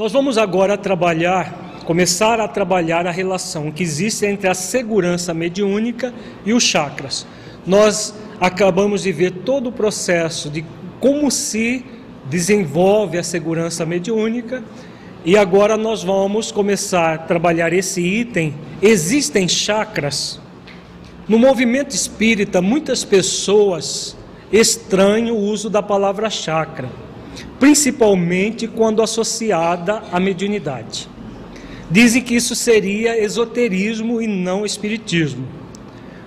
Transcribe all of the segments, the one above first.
Nós vamos agora trabalhar, começar a trabalhar a relação que existe entre a segurança mediúnica e os chakras. Nós acabamos de ver todo o processo de como se desenvolve a segurança mediúnica e agora nós vamos começar a trabalhar esse item. Existem chakras. No movimento espírita, muitas pessoas estranham o uso da palavra chakra principalmente quando associada à mediunidade. Dizem que isso seria esoterismo e não espiritismo.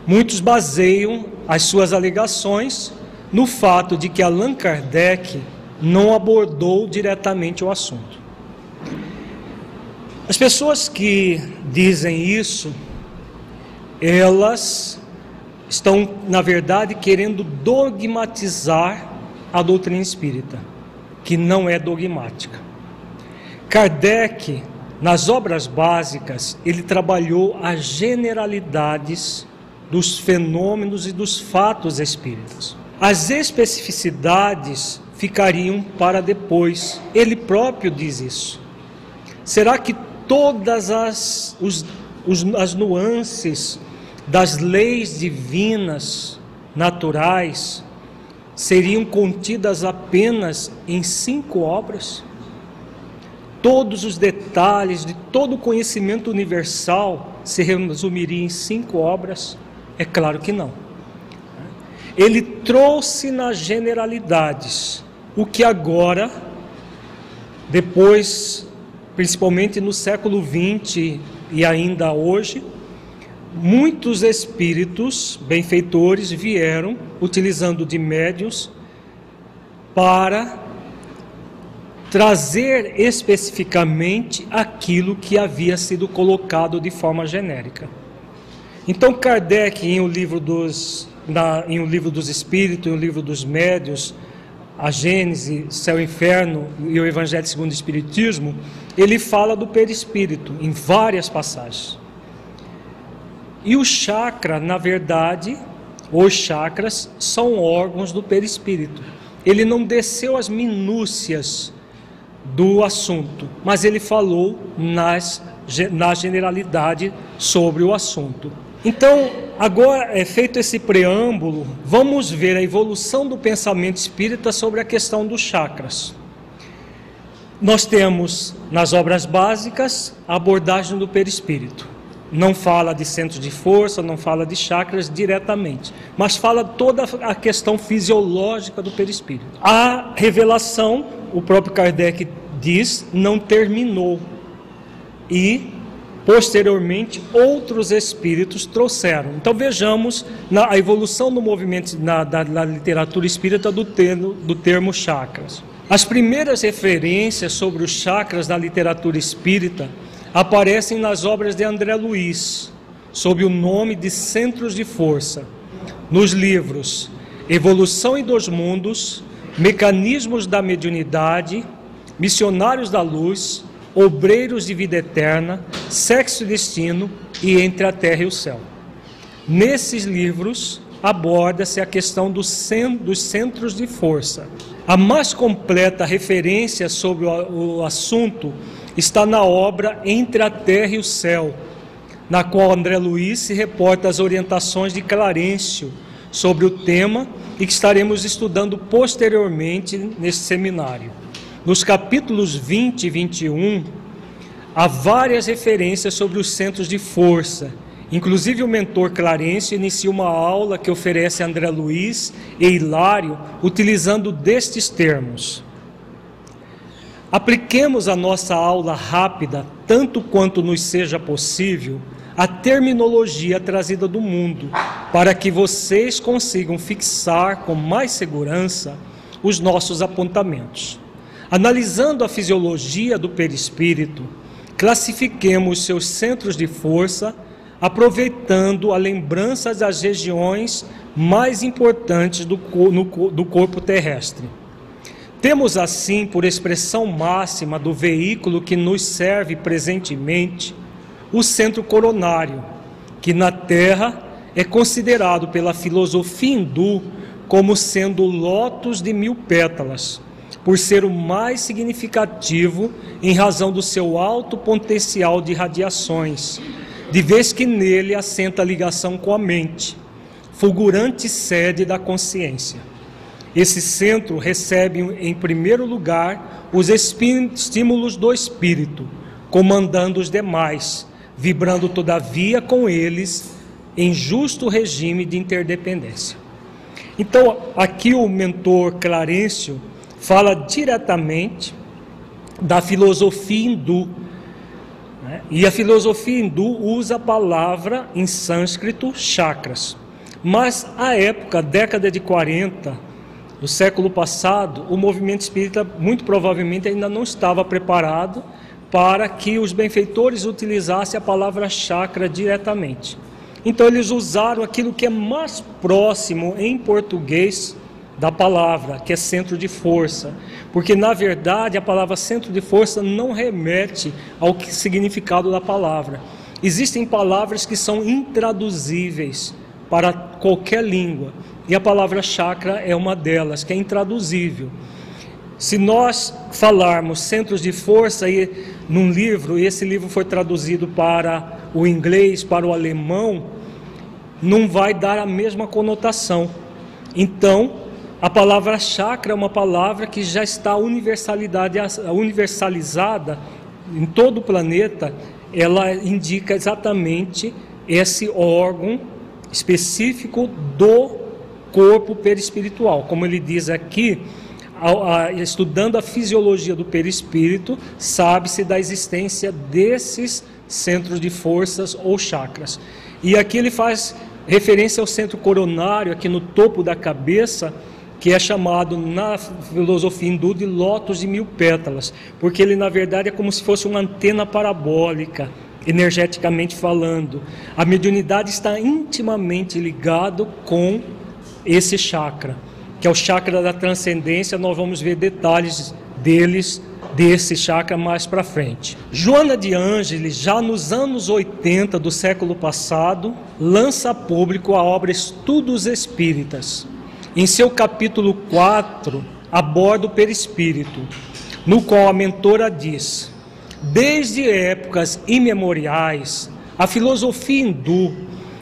Muitos baseiam as suas alegações no fato de que Allan Kardec não abordou diretamente o assunto. As pessoas que dizem isso, elas estão, na verdade, querendo dogmatizar a doutrina espírita que não é dogmática. Kardec, nas obras básicas, ele trabalhou as generalidades dos fenômenos e dos fatos espíritas. As especificidades ficariam para depois. Ele próprio diz isso. Será que todas as, os, os, as nuances das leis divinas, naturais, seriam contidas apenas em cinco obras? Todos os detalhes de todo o conhecimento universal se resumiria em cinco obras? É claro que não. Ele trouxe nas generalidades o que agora, depois, principalmente no século XX e ainda hoje, muitos espíritos benfeitores vieram utilizando de médios para trazer especificamente aquilo que havia sido colocado de forma genérica. Então Kardec em o livro dos na, em o livro dos Espíritos, em o livro dos Médios, a Gênese, Céu e Inferno e o Evangelho segundo o Espiritismo, ele fala do perispírito em várias passagens. E o chakra, na verdade, os chakras são órgãos do perispírito. Ele não desceu as minúcias do assunto, mas ele falou nas, na generalidade sobre o assunto. Então, agora é feito esse preâmbulo, vamos ver a evolução do pensamento espírita sobre a questão dos chakras. Nós temos nas obras básicas a abordagem do perispírito não fala de centros de força, não fala de chakras diretamente, mas fala toda a questão fisiológica do perispírito. A revelação, o próprio Kardec diz, não terminou. E posteriormente outros espíritos trouxeram. Então vejamos na, a evolução do movimento na, da, na literatura espírita do termo, do termo chakras. As primeiras referências sobre os chakras na literatura espírita aparecem nas obras de André Luiz, sob o nome de Centros de Força, nos livros Evolução em Dois Mundos, Mecanismos da Mediunidade, Missionários da Luz, Obreiros de Vida Eterna, Sexo e Destino e Entre a Terra e o Céu. Nesses livros aborda-se a questão dos centros de força. A mais completa referência sobre o assunto está na obra Entre a Terra e o Céu, na qual André Luiz se reporta as orientações de Clarencio sobre o tema e que estaremos estudando posteriormente nesse seminário. Nos capítulos 20 e 21, há várias referências sobre os centros de força. Inclusive, o mentor Clarencio inicia uma aula que oferece André Luiz e Hilário utilizando destes termos. Apliquemos a nossa aula rápida, tanto quanto nos seja possível, a terminologia trazida do mundo, para que vocês consigam fixar com mais segurança os nossos apontamentos. Analisando a fisiologia do perispírito, classifiquemos seus centros de força, aproveitando a lembrança das regiões mais importantes do, do corpo terrestre. Temos assim, por expressão máxima do veículo que nos serve presentemente, o centro coronário, que na Terra é considerado pela filosofia hindu como sendo o lótus de mil pétalas, por ser o mais significativo em razão do seu alto potencial de radiações, de vez que nele assenta a ligação com a mente, fulgurante sede da consciência. Esse centro recebe, em primeiro lugar, os estímulos do espírito, comandando os demais, vibrando todavia com eles em justo regime de interdependência. Então, aqui o mentor Clarencio fala diretamente da filosofia hindu. Né? E a filosofia hindu usa a palavra em sânscrito chakras. Mas à época, década de 40, do século passado, o movimento espírita muito provavelmente ainda não estava preparado para que os benfeitores utilizassem a palavra chakra diretamente. Então eles usaram aquilo que é mais próximo em português da palavra, que é centro de força, porque na verdade a palavra centro de força não remete ao significado da palavra. Existem palavras que são intraduzíveis para qualquer língua, e a palavra chakra é uma delas, que é intraduzível. Se nós falarmos centros de força e num livro, e esse livro foi traduzido para o inglês, para o alemão, não vai dar a mesma conotação. Então, a palavra chakra é uma palavra que já está universalizada em todo o planeta, ela indica exatamente esse órgão específico do corpo perispiritual. Como ele diz aqui, estudando a fisiologia do perispírito, sabe-se da existência desses centros de forças ou chakras. E aqui ele faz referência ao centro coronário, aqui no topo da cabeça, que é chamado na filosofia hindu de lótus de mil pétalas, porque ele na verdade é como se fosse uma antena parabólica, energeticamente falando. A mediunidade está intimamente ligado com esse chakra que é o chakra da transcendência, nós vamos ver detalhes deles, desse chakra mais para frente. Joana de Ângeles, já nos anos 80 do século passado, lança a público a obra Estudos Espíritas. Em seu capítulo 4, aborda o perispírito, no qual a mentora diz: Desde épocas imemoriais, a filosofia hindu,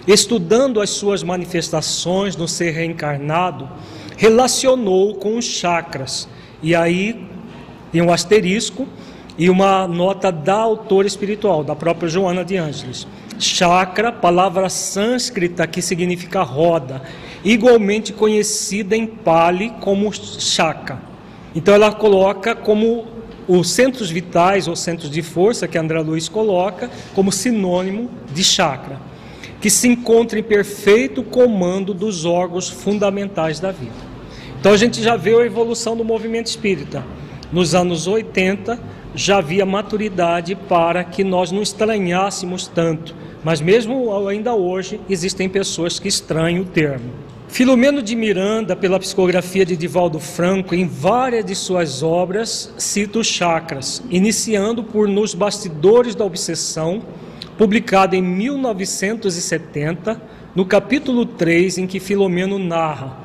estudando as suas manifestações no ser reencarnado, relacionou com os chakras. E aí tem um asterisco e uma nota da autora espiritual, da própria Joana de Ângeles. Chakra, palavra sânscrita que significa roda, igualmente conhecida em Pali como chakra. Então ela coloca como os centros vitais ou centros de força que André Luiz coloca como sinônimo de chakra, que se encontra em perfeito comando dos órgãos fundamentais da vida. Então a gente já vê a evolução do movimento espírita. Nos anos 80 já havia maturidade para que nós não estranhássemos tanto, mas mesmo ainda hoje existem pessoas que estranham o termo. Filomeno de Miranda, pela psicografia de Divaldo Franco, em várias de suas obras, cita os chakras, iniciando por Nos Bastidores da Obsessão, publicado em 1970, no capítulo 3, em que Filomeno narra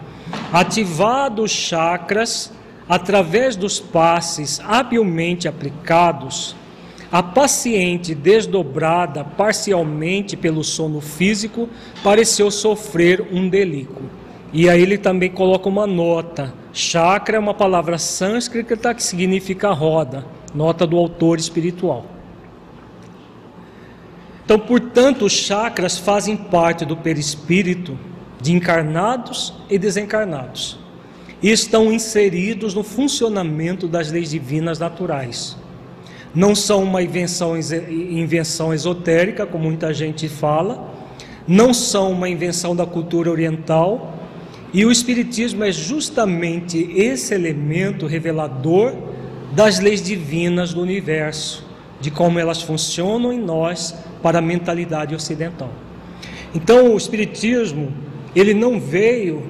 Ativados os chakras, através dos passes habilmente aplicados, a paciente, desdobrada parcialmente pelo sono físico, pareceu sofrer um delíquio. E aí ele também coloca uma nota. Chakra é uma palavra sânscrita que significa roda, nota do autor espiritual. Então, portanto, os chakras fazem parte do perispírito de encarnados e desencarnados e estão inseridos no funcionamento das leis divinas naturais. Não são uma invenção, invenção esotérica, como muita gente fala, não são uma invenção da cultura oriental, e o Espiritismo é justamente esse elemento revelador das leis divinas do universo, de como elas funcionam em nós para a mentalidade ocidental. Então, o Espiritismo, ele não veio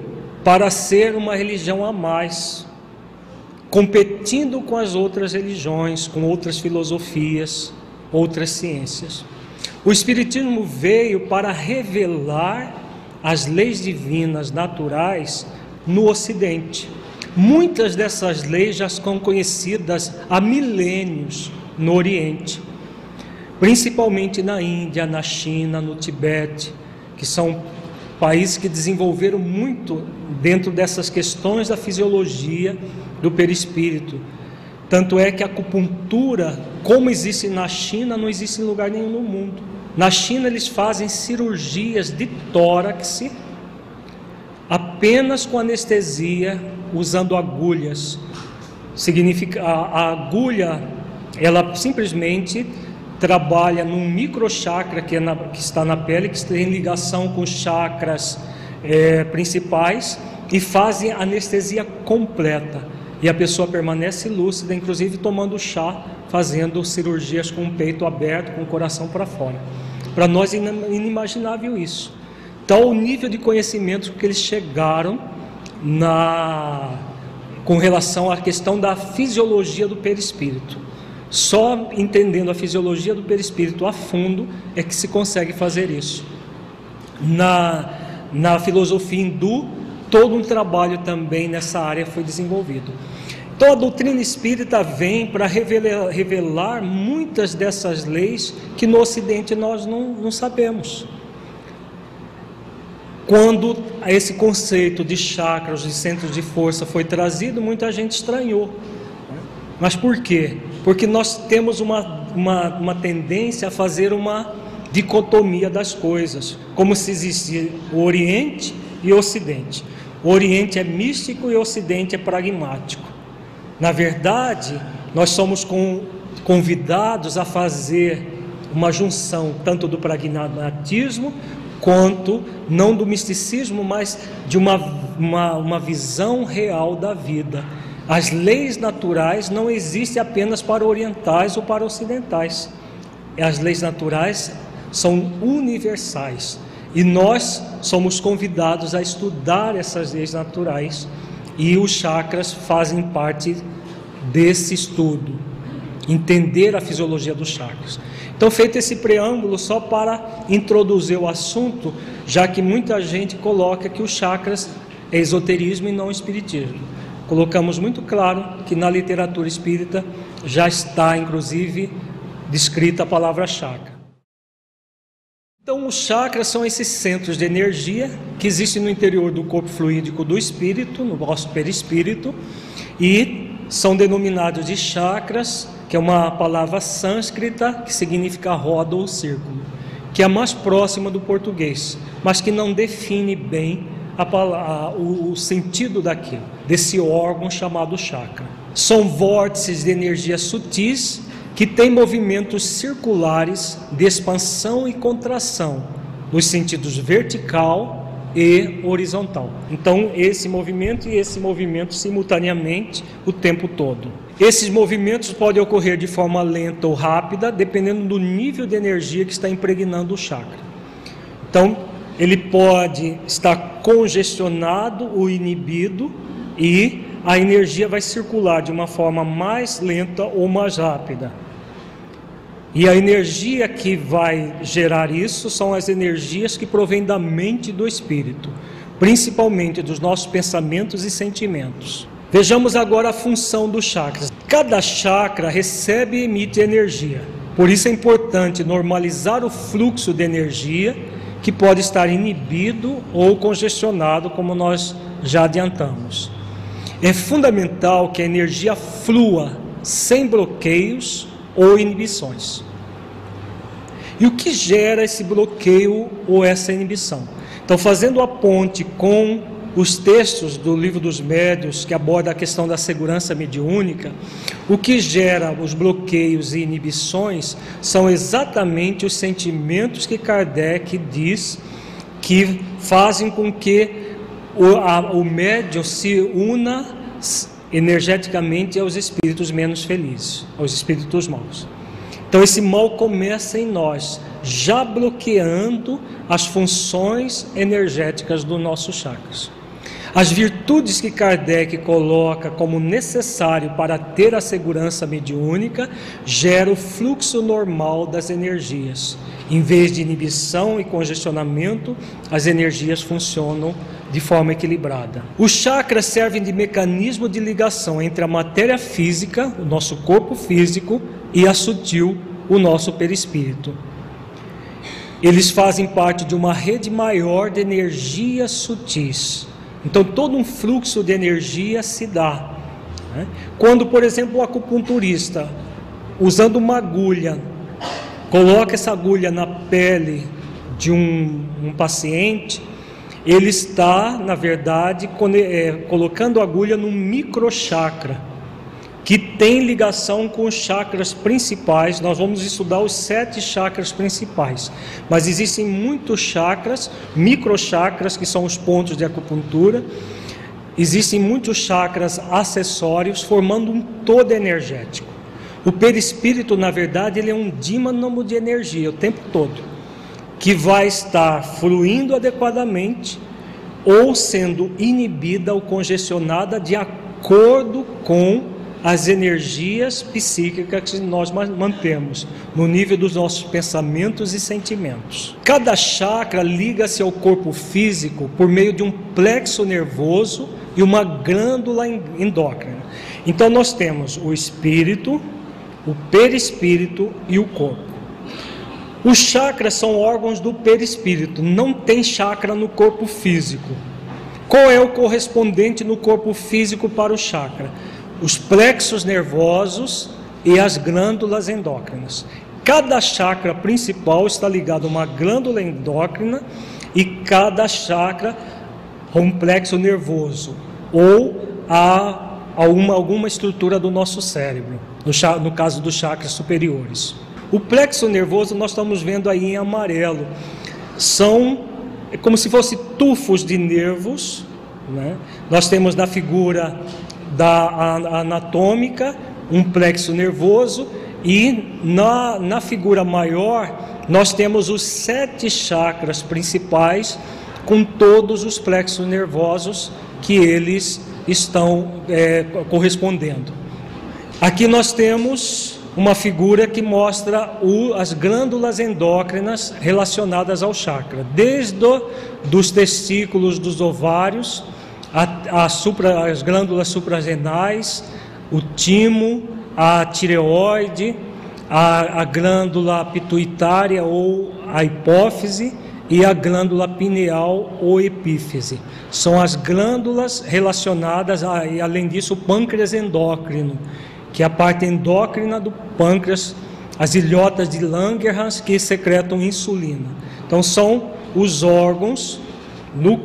para ser uma religião a mais, competindo com as outras religiões, com outras filosofias, outras ciências. O Espiritismo veio para revelar as leis divinas naturais no Ocidente. Muitas dessas leis já são conhecidas há milênios no Oriente principalmente na Índia, na China, no Tibete, que são países que desenvolveram muito dentro dessas questões da fisiologia do perispírito. Tanto é que a acupuntura, como existe na China, não existe em lugar nenhum no mundo. Na China eles fazem cirurgias de tórax apenas com anestesia, usando agulhas. Significa a, a agulha, ela simplesmente trabalha num microchakra que, é que está na pele, que tem ligação com chakras é, principais e fazem anestesia completa. E a pessoa permanece lúcida, inclusive tomando chá, fazendo cirurgias com o peito aberto, com o coração para fora. Para nós é inimaginável isso. Então, o nível de conhecimento que eles chegaram na com relação à questão da fisiologia do perispírito. Só entendendo a fisiologia do perispírito a fundo é que se consegue fazer isso. Na, na filosofia hindu, todo um trabalho também nessa área foi desenvolvido. Então a doutrina espírita vem para revelar, revelar, muitas dessas leis que no Ocidente nós não, não sabemos. Quando esse conceito de chakras, de centros de força foi trazido, muita gente estranhou. Mas por quê? porque nós temos uma, uma, uma tendência a fazer uma dicotomia das coisas, como se existisse o Oriente e o Ocidente. O Oriente é místico e o Ocidente é pragmático. Na verdade, nós somos convidados a fazer uma junção tanto do pragmatismo quanto não do misticismo, mas de uma, uma, uma visão real da vida as leis naturais não existem apenas para orientais ou para ocidentais. As leis naturais são universais. E nós somos convidados a estudar essas leis naturais e os chakras fazem parte desse estudo, entender a fisiologia dos chakras. Então, feito esse preâmbulo só para introduzir o assunto, já que muita gente coloca que os chakras é esoterismo e não espiritismo colocamos muito claro que na literatura espírita já está, inclusive, descrita a palavra chakra. Então, os chakras são esses centros de energia que existem no interior do corpo fluídico do espírito, no nosso perispírito, e são denominados de chakras, que é uma palavra sânscrita que significa roda ou círculo, que é a mais próxima do português, mas que não define bem a, a, o, o sentido daquilo, desse órgão chamado chakra. São vórtices de energia sutis que têm movimentos circulares de expansão e contração, nos sentidos vertical e horizontal. Então, esse movimento e esse movimento simultaneamente o tempo todo. Esses movimentos podem ocorrer de forma lenta ou rápida, dependendo do nível de energia que está impregnando o chakra. Então, ele pode estar congestionado ou inibido e a energia vai circular de uma forma mais lenta ou mais rápida. E a energia que vai gerar isso são as energias que provêm da mente do espírito, principalmente dos nossos pensamentos e sentimentos. Vejamos agora a função dos chakras. Cada chakra recebe e emite energia. Por isso é importante normalizar o fluxo de energia que pode estar inibido ou congestionado, como nós já adiantamos. É fundamental que a energia flua sem bloqueios ou inibições. E o que gera esse bloqueio ou essa inibição? Então, fazendo a ponte com os textos do livro dos médios que aborda a questão da segurança mediúnica, o que gera os bloqueios e inibições são exatamente os sentimentos que Kardec diz que fazem com que o, a, o médium se una energeticamente aos espíritos menos felizes, aos espíritos maus. Então esse mal começa em nós, já bloqueando as funções energéticas do nosso chakras. As virtudes que Kardec coloca como necessário para ter a segurança mediúnica gera o fluxo normal das energias. Em vez de inibição e congestionamento, as energias funcionam de forma equilibrada. Os chakras servem de mecanismo de ligação entre a matéria física, o nosso corpo físico, e a sutil, o nosso perispírito. Eles fazem parte de uma rede maior de energias sutis. Então, todo um fluxo de energia se dá. Né? Quando, por exemplo, o acupunturista, usando uma agulha, coloca essa agulha na pele de um, um paciente, ele está, na verdade, é, colocando agulha num microchakra que tem ligação com os chakras principais. Nós vamos estudar os sete chakras principais, mas existem muitos chakras, microchakras, que são os pontos de acupuntura. Existem muitos chakras acessórios formando um todo energético. O perispírito, na verdade, ele é um dínamo de energia o tempo todo, que vai estar fluindo adequadamente ou sendo inibida ou congestionada de acordo com as energias psíquicas que nós mantemos no nível dos nossos pensamentos e sentimentos. Cada chakra liga-se ao corpo físico por meio de um plexo nervoso e uma glândula endócrina. Então nós temos o espírito, o perispírito e o corpo. Os chakras são órgãos do perispírito, não tem chakra no corpo físico. Qual é o correspondente no corpo físico para o chakra? os plexos nervosos e as glândulas endócrinas. Cada chakra principal está ligado a uma glândula endócrina e cada chakra a um plexo nervoso ou a, a uma, alguma estrutura do nosso cérebro, no, no caso dos chakras superiores. O plexo nervoso nós estamos vendo aí em amarelo. São como se fossem tufos de nervos. Né? Nós temos na figura da anatômica, um plexo nervoso, e na, na figura maior nós temos os sete chakras principais, com todos os plexos nervosos que eles estão é, correspondendo. Aqui nós temos uma figura que mostra o, as glândulas endócrinas relacionadas ao chakra, desde os testículos dos ovários a, a supra, as glândulas suprarrenais, o timo, a tireoide, a, a glândula pituitária ou a hipófise e a glândula pineal ou epífise. São as glândulas relacionadas, a, e além disso, o pâncreas endócrino, que é a parte endócrina do pâncreas, as ilhotas de Langerhans que secretam insulina. Então, são os órgãos no,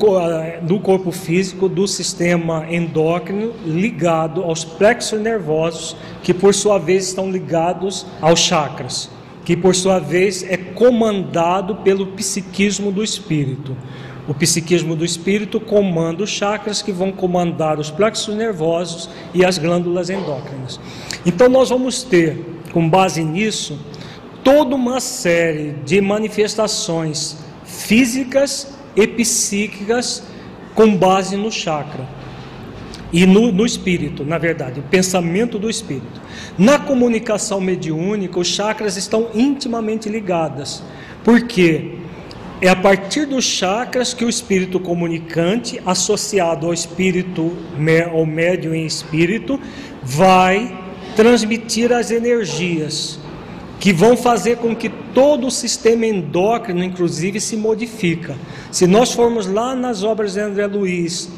no corpo físico do sistema endócrino ligado aos plexos nervosos, que por sua vez estão ligados aos chakras, que por sua vez é comandado pelo psiquismo do espírito. O psiquismo do espírito comanda os chakras que vão comandar os plexos nervosos e as glândulas endócrinas. Então nós vamos ter, com base nisso, toda uma série de manifestações físicas e psíquicas com base no chakra e no, no, espírito, na verdade, o pensamento do espírito. Na comunicação mediúnica, os chakras estão intimamente ligadas, porque é a partir dos chakras que o espírito comunicante, associado ao espírito, ao médium em espírito, vai transmitir as energias que vão fazer com que todo o sistema endócrino, inclusive, se modifica. Se nós formos lá nas obras de André Luiz,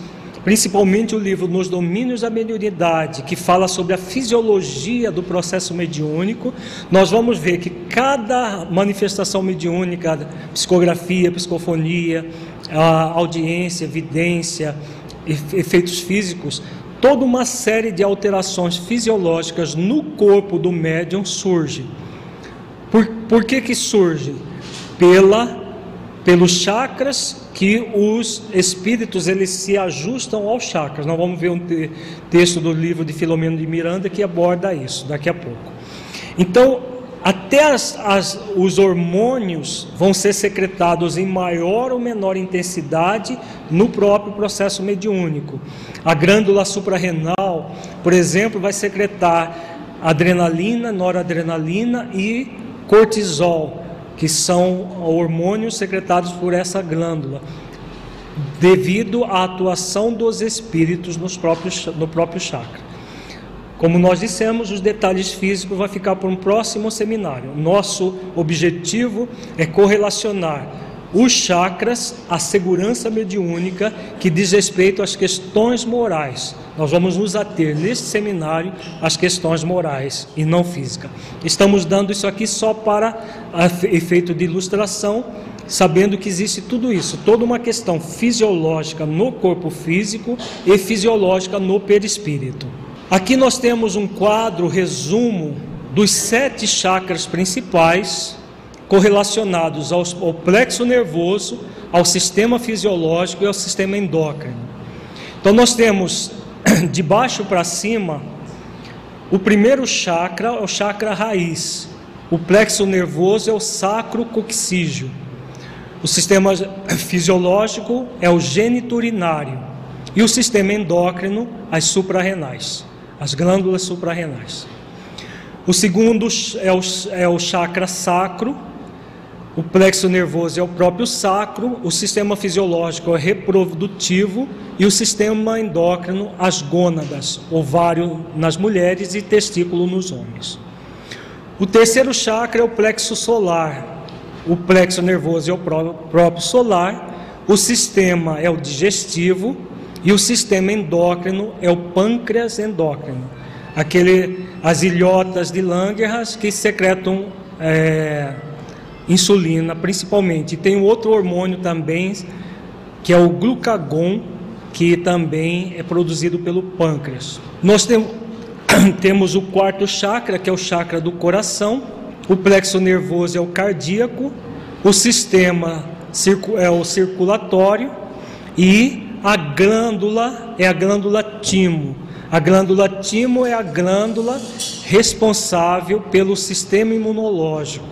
principalmente o livro Nos Domínios da Mediunidade, que fala sobre a fisiologia do processo mediúnico, nós vamos ver que cada manifestação mediúnica, psicografia, psicofonia, audiência, evidência, efeitos físicos, toda uma série de alterações fisiológicas no corpo do médium surge. Por, por que que surge? Pela pelos chakras que os espíritos eles se ajustam aos chakras. Nós vamos ver um te texto do livro de Filomeno de Miranda que aborda isso daqui a pouco. Então, até as, as, os hormônios vão ser secretados em maior ou menor intensidade no próprio processo mediúnico. A glândula suprarrenal, por exemplo, vai secretar adrenalina, noradrenalina e cortisol que são hormônios secretados por essa glândula, devido à atuação dos espíritos nos próprios, no próprio chakra. Como nós dissemos, os detalhes físicos vai ficar para um próximo seminário. Nosso objetivo é correlacionar os chakras, a segurança mediúnica que diz respeito às questões morais. Nós vamos nos ater neste seminário às questões morais e não física. Estamos dando isso aqui só para efeito de ilustração, sabendo que existe tudo isso, toda uma questão fisiológica no corpo físico e fisiológica no perispírito. Aqui nós temos um quadro resumo dos sete chakras principais correlacionados ao, ao plexo nervoso, ao sistema fisiológico e ao sistema endócrino. Então nós temos de baixo para cima o primeiro chakra é o chakra raiz. O plexo nervoso é o sacro coxígeo. O sistema fisiológico é o geniturinário. E o sistema endócrino, as suprarrenais, as glândulas suprarrenais. O segundo é o, é o chakra sacro, o plexo nervoso é o próprio sacro, o sistema fisiológico é reprodutivo e o sistema endócrino, as gônadas, ovário nas mulheres e testículo nos homens. O terceiro chakra é o plexo solar. O plexo nervoso é o próprio solar, o sistema é o digestivo e o sistema endócrino é o pâncreas endócrino. Aquele, as ilhotas de Langerhans que secretam é, insulina principalmente. E tem outro hormônio também, que é o glucagon, que também é produzido pelo pâncreas. Nós temos o quarto chakra, que é o chakra do coração, o plexo nervoso é o cardíaco, o sistema é o circulatório e a glândula é a glândula timo. A glândula timo é a glândula responsável pelo sistema imunológico.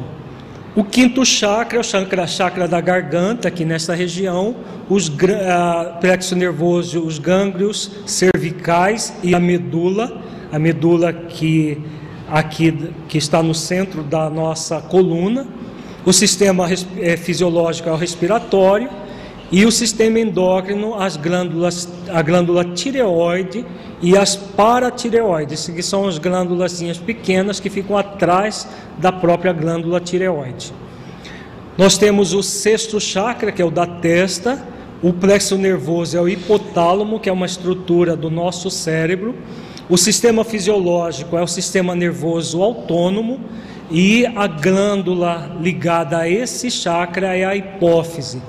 O quinto chakra é o chakra, chakra da garganta, aqui nessa região, os uh, plexo nervoso, os gânglios cervicais e a medula, a medula que aqui que está no centro da nossa coluna. O sistema é, fisiológico é o respiratório e o sistema endócrino, as glândulas, a glândula tireoide e as paratireoides, que são as glândulas pequenas que ficam atrás da própria glândula tireoide. Nós temos o sexto chakra, que é o da testa, o plexo nervoso é o hipotálamo, que é uma estrutura do nosso cérebro, o sistema fisiológico é o sistema nervoso autônomo e a glândula ligada a esse chakra é a hipófise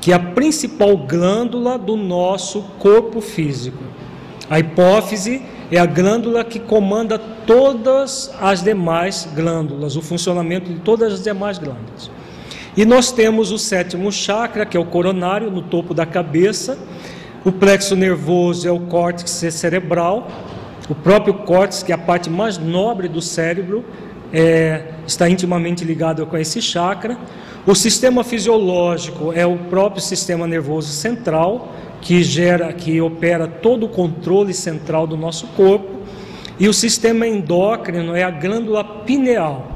que é a principal glândula do nosso corpo físico. A hipófise é a glândula que comanda todas as demais glândulas, o funcionamento de todas as demais glândulas. E nós temos o sétimo chakra, que é o coronário, no topo da cabeça. O plexo nervoso é o córtex cerebral. O próprio córtex, que é a parte mais nobre do cérebro, é, está intimamente ligado com esse chakra. O sistema fisiológico é o próprio sistema nervoso central que gera, que opera todo o controle central do nosso corpo, e o sistema endócrino é a glândula pineal.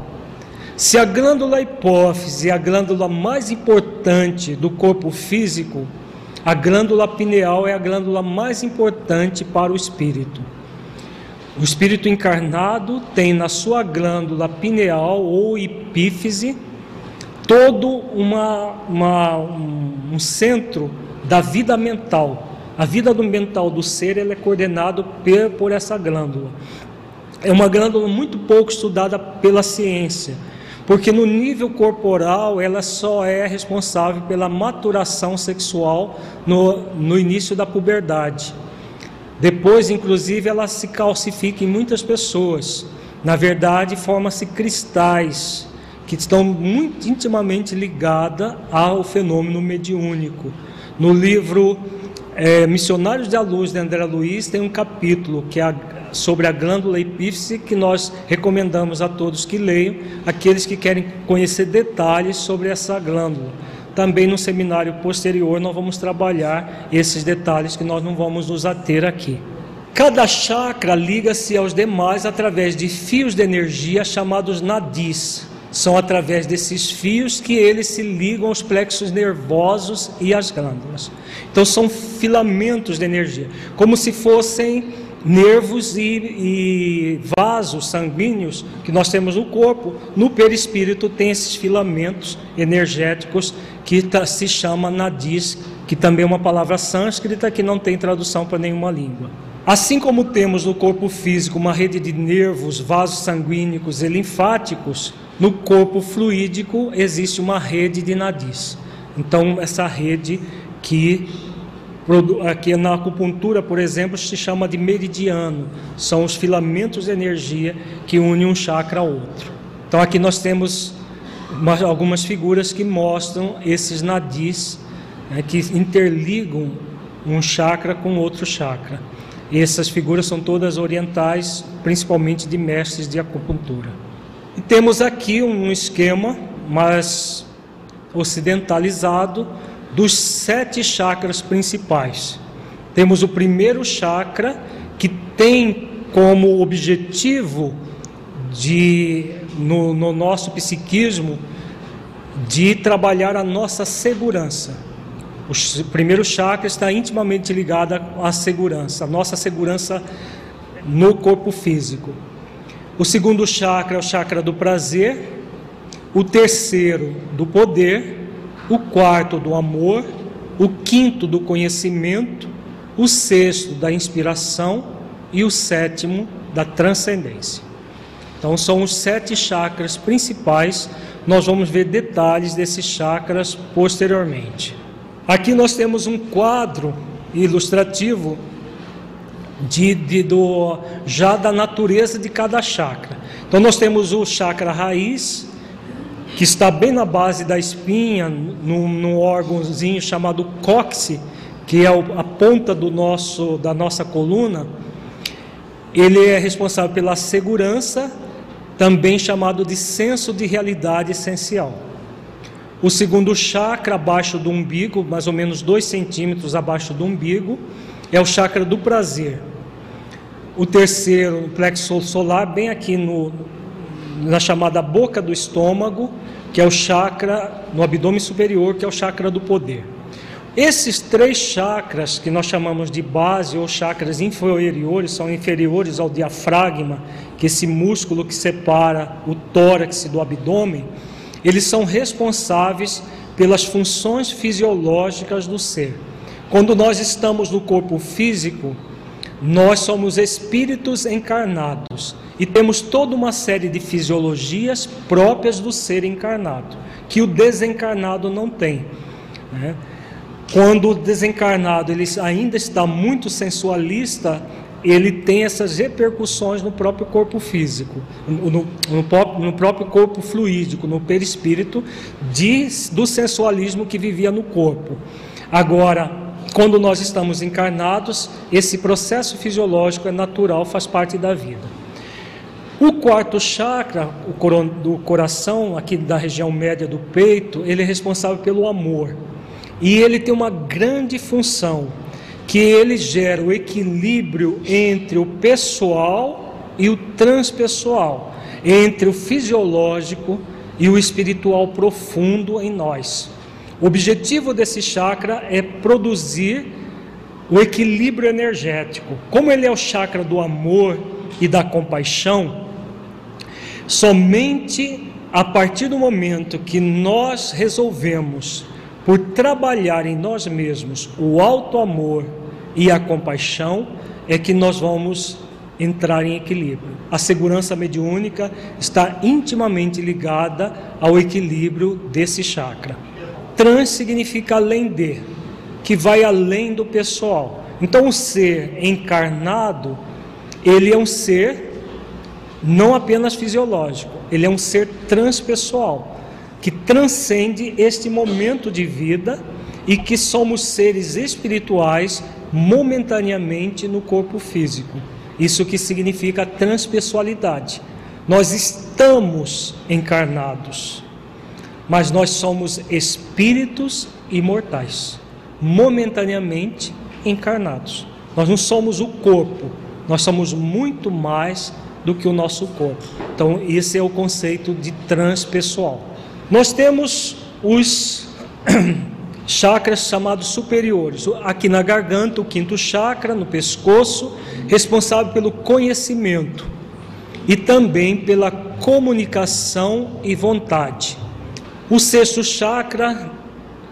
Se a glândula hipófise é a glândula mais importante do corpo físico, a glândula pineal é a glândula mais importante para o espírito. O espírito encarnado tem na sua glândula pineal ou epífise todo uma, uma, um, centro da vida mental. A vida mental do ser é coordenado por, por essa glândula. É uma glândula muito pouco estudada pela ciência, porque no nível corporal ela só é responsável pela maturação sexual no, no início da puberdade. Depois, inclusive, ela se calcifica em muitas pessoas. Na verdade, forma-se cristais que estão muito intimamente ligadas ao fenômeno mediúnico. No livro é, Missionários da Luz de André Luiz tem um capítulo que é sobre a glândula epífise que nós recomendamos a todos que leiam, aqueles que querem conhecer detalhes sobre essa glândula. Também no seminário posterior nós vamos trabalhar esses detalhes que nós não vamos nos ater aqui. Cada chakra liga-se aos demais através de fios de energia chamados nadis. São através desses fios que eles se ligam aos plexos nervosos e às glândulas. Então são filamentos de energia, como se fossem nervos e, e, vasos sanguíneos que nós temos no corpo, no perispírito tem esses filamentos energéticos que se chama nadis, que também é uma palavra sânscrita que não tem tradução para nenhuma língua. Assim como temos no corpo físico uma rede de nervos, vasos sanguíneos e linfáticos, no corpo fluídico existe uma rede de nadis. Então, essa rede que Aqui na acupuntura, por exemplo, se chama de meridiano. São os filamentos de energia que unem um chakra ao outro. Então aqui nós temos algumas figuras que mostram esses nadis né, que interligam um chakra com outro chakra. Essas figuras são todas orientais, principalmente de mestres de acupuntura. E temos aqui um esquema mais ocidentalizado dos sete chakras principais. Temos o primeiro chakra que tem como objetivo de no, no nosso psiquismo de trabalhar a nossa segurança. O primeiro chakra está intimamente ligado à segurança, a nossa segurança no corpo físico. O segundo chakra é o chakra do prazer, o terceiro do poder, o quarto do amor, o quinto do conhecimento, o sexto da inspiração e o sétimo da transcendência. Então são os sete chakras principais. Nós vamos ver detalhes desses chakras posteriormente. Aqui nós temos um quadro ilustrativo de, de, do, já da natureza de cada chakra. Então nós temos o chakra raiz, que está bem na base da espinha, num, órgãozinho chamado cóccix, que é a ponta do nosso, da nossa coluna, ele é responsável pela segurança, também chamado de senso de realidade essencial. O segundo chakra, abaixo do umbigo, mais ou menos dois centímetros abaixo do umbigo, é o chakra do prazer. O terceiro, o plexo solar, bem aqui no, na chamada boca do estômago, que é o chakra no abdômen superior, que é o chakra do poder. Esses três chakras, que nós chamamos de base ou chakras inferiores, são inferiores ao diafragma, que é esse músculo que separa o tórax do abdômen, eles são responsáveis pelas funções fisiológicas do ser. Quando nós estamos no corpo físico, nós somos espíritos encarnados e temos toda uma série de fisiologias próprias do ser encarnado, que o desencarnado não tem. Né? Quando o desencarnado ele ainda está muito sensualista, ele tem essas repercussões no próprio corpo físico, no, no, no próprio corpo fluídico, no perispírito, de, do sensualismo que vivia no corpo. Agora, quando nós estamos encarnados, esse processo fisiológico é natural, faz parte da vida. O quarto chakra, do coração, aqui da região média do peito, ele é responsável pelo amor. E ele tem uma grande função, que ele gera o equilíbrio entre o pessoal e o transpessoal, entre o fisiológico e o espiritual profundo em nós. O objetivo desse chakra é produzir o equilíbrio energético. Como ele é o chakra do amor, e da compaixão, somente a partir do momento que nós resolvemos por trabalhar em nós mesmos o alto amor e a compaixão, é que nós vamos entrar em equilíbrio. A segurança mediúnica está intimamente ligada ao equilíbrio desse chakra. Trans significa além de, que vai além do pessoal. Então, o ser encarnado, ele é um ser não apenas fisiológico, ele é um ser transpessoal, que transcende este momento de vida e que somos seres espirituais momentaneamente no corpo físico. Isso que significa transpessoalidade. Nós estamos encarnados, mas nós somos espíritos imortais, momentaneamente encarnados. Nós não somos o corpo, nós somos muito mais do que o nosso corpo. Então, esse é o conceito de transpessoal. Nós temos os chakras chamados superiores. Aqui na garganta, o quinto chakra, no pescoço, responsável pelo conhecimento e também pela comunicação e vontade. O sexto chakra,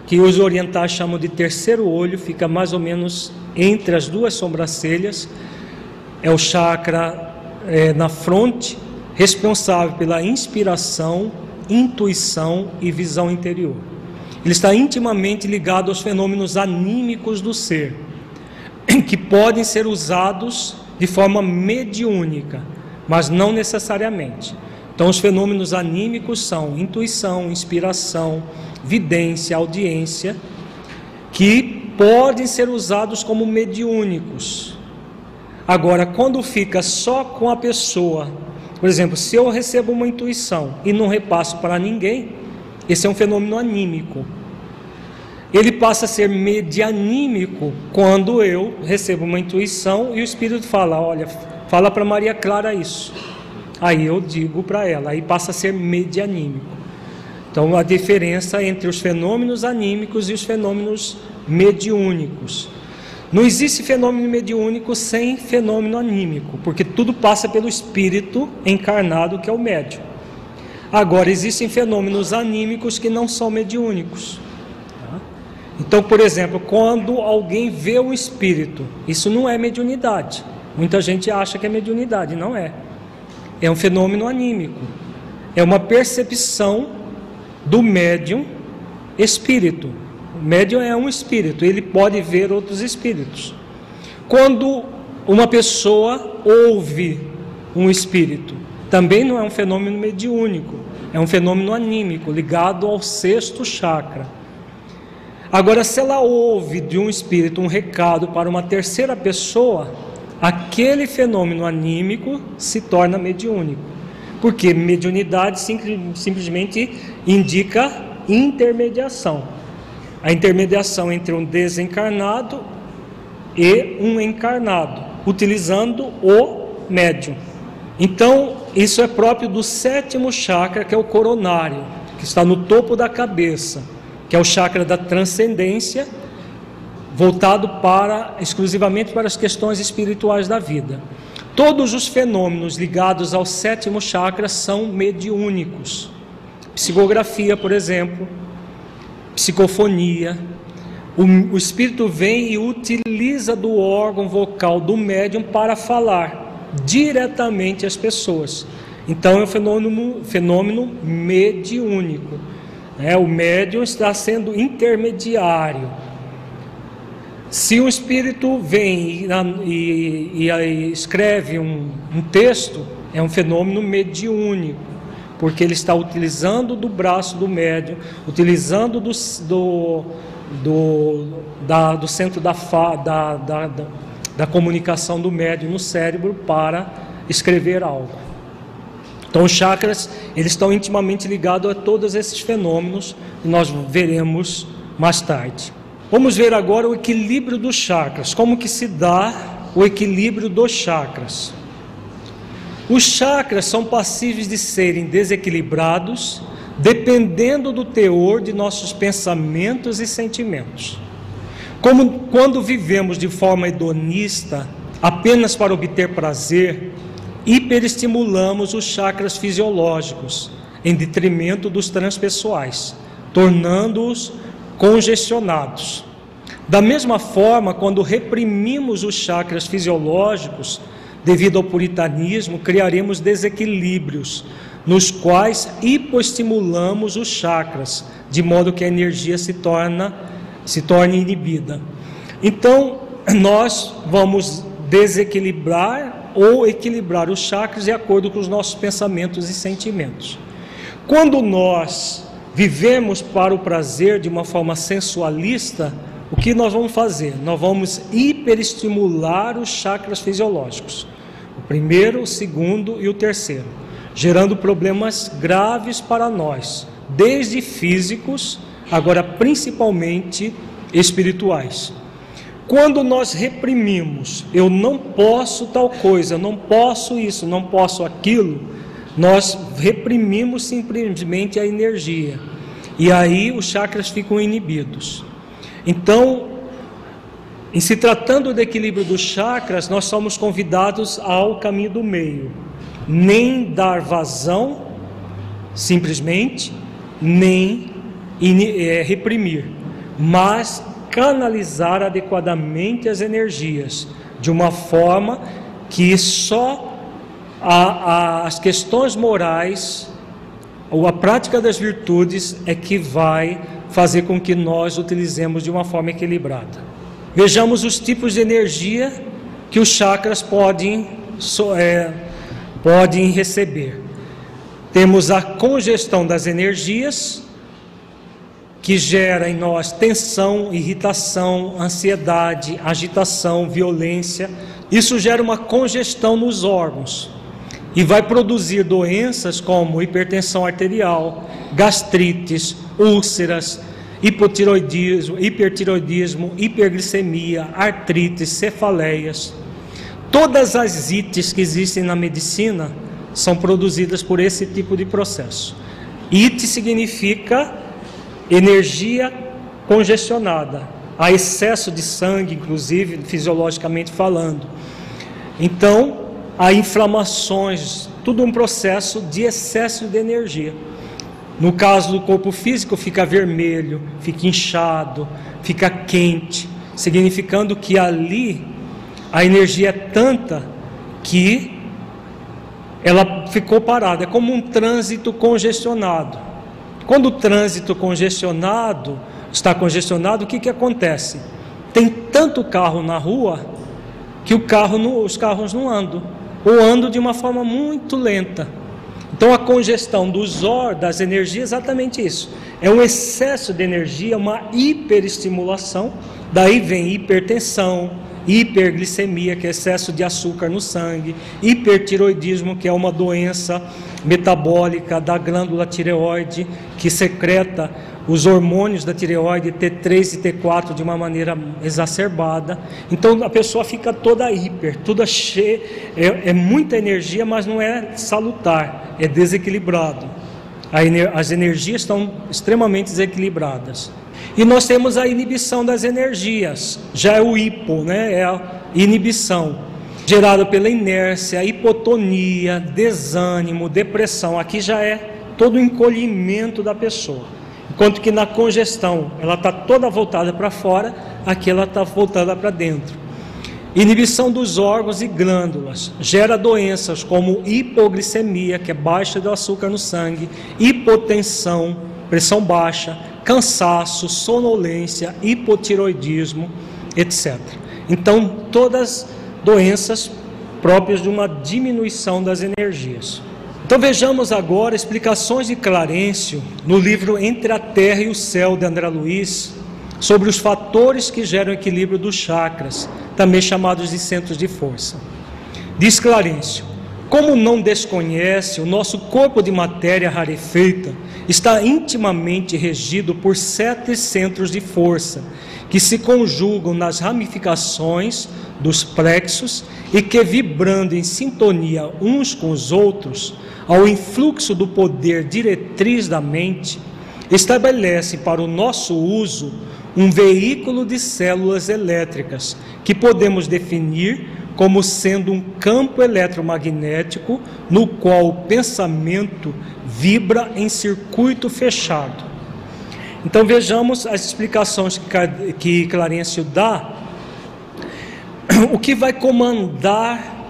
que os orientais chamam de terceiro olho, fica mais ou menos entre as duas sobrancelhas, é o chakra é, na fronte, responsável pela inspiração, intuição e visão interior. Ele está intimamente ligado aos fenômenos anímicos do ser, que podem ser usados de forma mediúnica, mas não necessariamente. Então, os fenômenos anímicos são intuição, inspiração, vidência, audiência, que podem ser usados como mediúnicos. Agora, quando fica só com a pessoa, por exemplo, se eu recebo uma intuição e não repasso para ninguém, esse é um fenômeno anímico. Ele passa a ser medianímico quando eu recebo uma intuição e o Espírito fala: Olha, fala para Maria Clara isso. Aí eu digo para ela, aí passa a ser medianímico. Então a diferença entre os fenômenos anímicos e os fenômenos mediúnicos. Não existe fenômeno mediúnico sem fenômeno anímico, porque tudo passa pelo espírito encarnado que é o médium. Agora, existem fenômenos anímicos que não são mediúnicos. Então, por exemplo, quando alguém vê um espírito, isso não é mediunidade. Muita gente acha que é mediunidade, não é. É um fenômeno anímico. É uma percepção do médium espírito. Médium é um espírito, ele pode ver outros espíritos. Quando uma pessoa ouve um espírito, também não é um fenômeno mediúnico, é um fenômeno anímico, ligado ao sexto chakra. Agora, se ela ouve de um espírito um recado para uma terceira pessoa, aquele fenômeno anímico se torna mediúnico. Porque mediunidade simplesmente indica intermediação. A intermediação entre um desencarnado e um encarnado, utilizando o médium. Então, isso é próprio do sétimo chakra, que é o coronário, que está no topo da cabeça, que é o chakra da transcendência, voltado para exclusivamente para as questões espirituais da vida. Todos os fenômenos ligados ao sétimo chakra são mediúnicos. Psicografia, por exemplo, psicofonia. O, o espírito vem e utiliza do órgão vocal do médium para falar diretamente às pessoas. Então é um fenômeno, fenômeno mediúnico. É, o médium está sendo intermediário. Se um espírito vem e, e, e escreve um, um texto, é um fenômeno mediúnico, porque ele está utilizando do braço do médium, utilizando do, do, do, da, do centro da, fa, da, da, da da comunicação do médium no cérebro para escrever algo. Então, os chakras eles estão intimamente ligados a todos esses fenômenos que nós veremos mais tarde. Vamos ver agora o equilíbrio dos chakras, como que se dá o equilíbrio dos chakras. Os chakras são passíveis de serem desequilibrados dependendo do teor de nossos pensamentos e sentimentos. Como quando vivemos de forma hedonista, apenas para obter prazer, hiperestimulamos os chakras fisiológicos em detrimento dos transpessoais, tornando-os congestionados. Da mesma forma, quando reprimimos os chakras fisiológicos, devido ao puritanismo, criaremos desequilíbrios nos quais hipoestimulamos os chakras, de modo que a energia se torna se torne inibida. Então, nós vamos desequilibrar ou equilibrar os chakras de acordo com os nossos pensamentos e sentimentos. Quando nós vivemos para o prazer de uma forma sensualista, o que nós vamos fazer? Nós vamos hiperestimular os chakras fisiológicos. Primeiro, o segundo e o terceiro, gerando problemas graves para nós, desde físicos, agora principalmente espirituais. Quando nós reprimimos, eu não posso tal coisa, não posso isso, não posso aquilo, nós reprimimos simplesmente a energia. E aí os chakras ficam inibidos. Então, em se tratando do equilíbrio dos chakras, nós somos convidados ao caminho do meio. Nem dar vazão, simplesmente, nem é, reprimir, mas canalizar adequadamente as energias, de uma forma que só a, a, as questões morais ou a prática das virtudes é que vai fazer com que nós utilizemos de uma forma equilibrada. Vejamos os tipos de energia que os chakras podem, é, podem receber. Temos a congestão das energias, que gera em nós tensão, irritação, ansiedade, agitação, violência. Isso gera uma congestão nos órgãos e vai produzir doenças como hipertensão arterial, gastrites, úlceras, hipotiroidismo, hipertiroidismo, hiperglicemia, artrites, cefaleias. Todas as ites que existem na medicina são produzidas por esse tipo de processo. Ite significa energia congestionada, há excesso de sangue, inclusive fisiologicamente falando. Então, há inflamações, tudo um processo de excesso de energia. No caso do corpo físico, fica vermelho, fica inchado, fica quente, significando que ali a energia é tanta que ela ficou parada, é como um trânsito congestionado. Quando o trânsito congestionado está congestionado, o que, que acontece? Tem tanto carro na rua que o carro não, os carros não andam, ou andam de uma forma muito lenta. Então a congestão dos or, das energias, é exatamente isso. É um excesso de energia, uma hiperestimulação, daí vem hipertensão, hiperglicemia, que é excesso de açúcar no sangue, hipertiroidismo, que é uma doença metabólica da glândula tireoide, que secreta os hormônios da tireoide T3 e T4 de uma maneira exacerbada. Então a pessoa fica toda hiper, toda cheia, é, é muita energia, mas não é salutar, é desequilibrado. As energias estão extremamente desequilibradas. E nós temos a inibição das energias, já é o hipo, né? é a inibição, gerada pela inércia, hipotonia, desânimo, depressão. Aqui já é todo o encolhimento da pessoa. Enquanto que na congestão ela está toda voltada para fora, aqui ela está voltada para dentro. Inibição dos órgãos e glândulas gera doenças como hipoglicemia, que é baixa do açúcar no sangue, hipotensão, pressão baixa, cansaço, sonolência, hipotiroidismo, etc. Então, todas doenças próprias de uma diminuição das energias. Então vejamos agora explicações de Clarencio no livro Entre a Terra e o Céu de André Luiz sobre os fatores que geram equilíbrio dos chakras, também chamados de centros de força. Diz Clarencio: como não desconhece, o nosso corpo de matéria rarefeita está intimamente regido por sete centros de força, que se conjugam nas ramificações dos plexos e que, vibrando em sintonia uns com os outros, ao influxo do poder diretriz da mente, estabelece para o nosso uso um veículo de células elétricas que podemos definir como sendo um campo eletromagnético no qual o pensamento vibra em circuito fechado. Então vejamos as explicações que Clarencio dá. O que vai comandar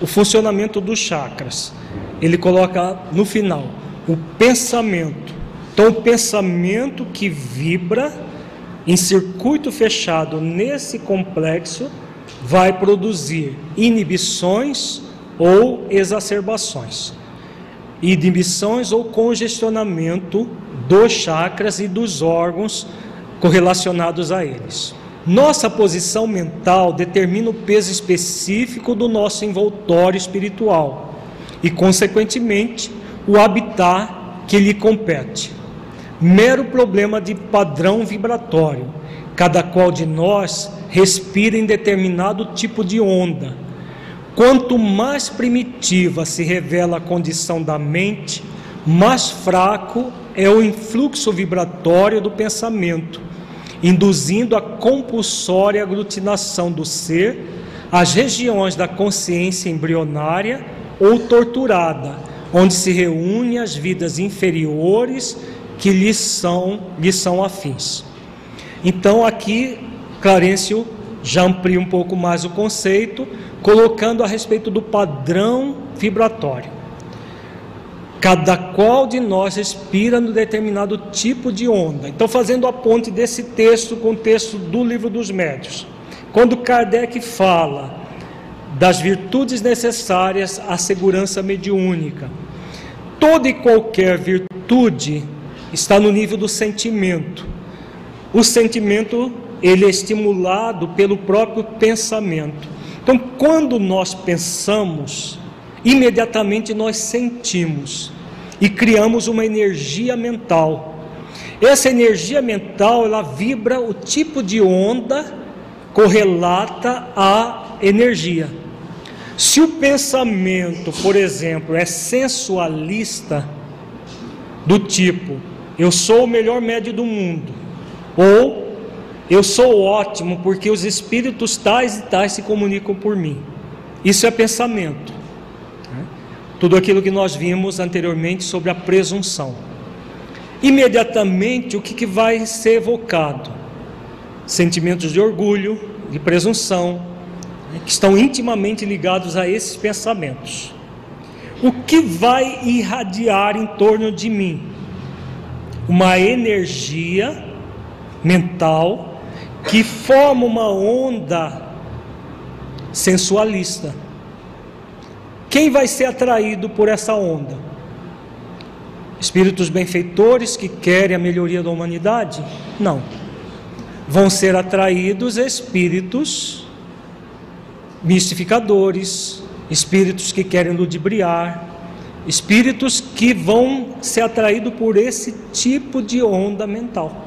o funcionamento dos chakras? Ele coloca no final o pensamento. Então, o pensamento que vibra em circuito fechado nesse complexo vai produzir inibições ou exacerbações. Inibições ou congestionamento dos chakras e dos órgãos correlacionados a eles. Nossa posição mental determina o peso específico do nosso envoltório espiritual e, consequentemente, o habitat que lhe compete. Mero problema de padrão vibratório. Cada qual de nós respira em determinado tipo de onda. Quanto mais primitiva se revela a condição da mente, mais fraco é o influxo vibratório do pensamento, induzindo a compulsória aglutinação do ser às regiões da consciência embrionária ou torturada, onde se reúnem as vidas inferiores que lhe são, lhe são afins. Então aqui Clarencio já amplia um pouco mais o conceito, colocando a respeito do padrão vibratório. Cada qual de nós respira no determinado tipo de onda. Então, fazendo a ponte desse texto com o texto do livro dos médios. Quando Kardec fala das virtudes necessárias à segurança mediúnica, toda e qualquer virtude está no nível do sentimento. O sentimento ele é estimulado pelo próprio pensamento. Então, quando nós pensamos, imediatamente nós sentimos e criamos uma energia mental. Essa energia mental, ela vibra o tipo de onda correlata à energia. Se o pensamento, por exemplo, é sensualista, do tipo eu sou o melhor médio do mundo, ou eu sou ótimo porque os espíritos tais e tais se comunicam por mim. Isso é pensamento. Tudo aquilo que nós vimos anteriormente sobre a presunção. Imediatamente, o que, que vai ser evocado? Sentimentos de orgulho, de presunção, né, que estão intimamente ligados a esses pensamentos. O que vai irradiar em torno de mim? Uma energia mental que forma uma onda sensualista. Quem vai ser atraído por essa onda? Espíritos benfeitores que querem a melhoria da humanidade? Não. Vão ser atraídos espíritos mistificadores, espíritos que querem ludibriar, espíritos que vão ser atraídos por esse tipo de onda mental.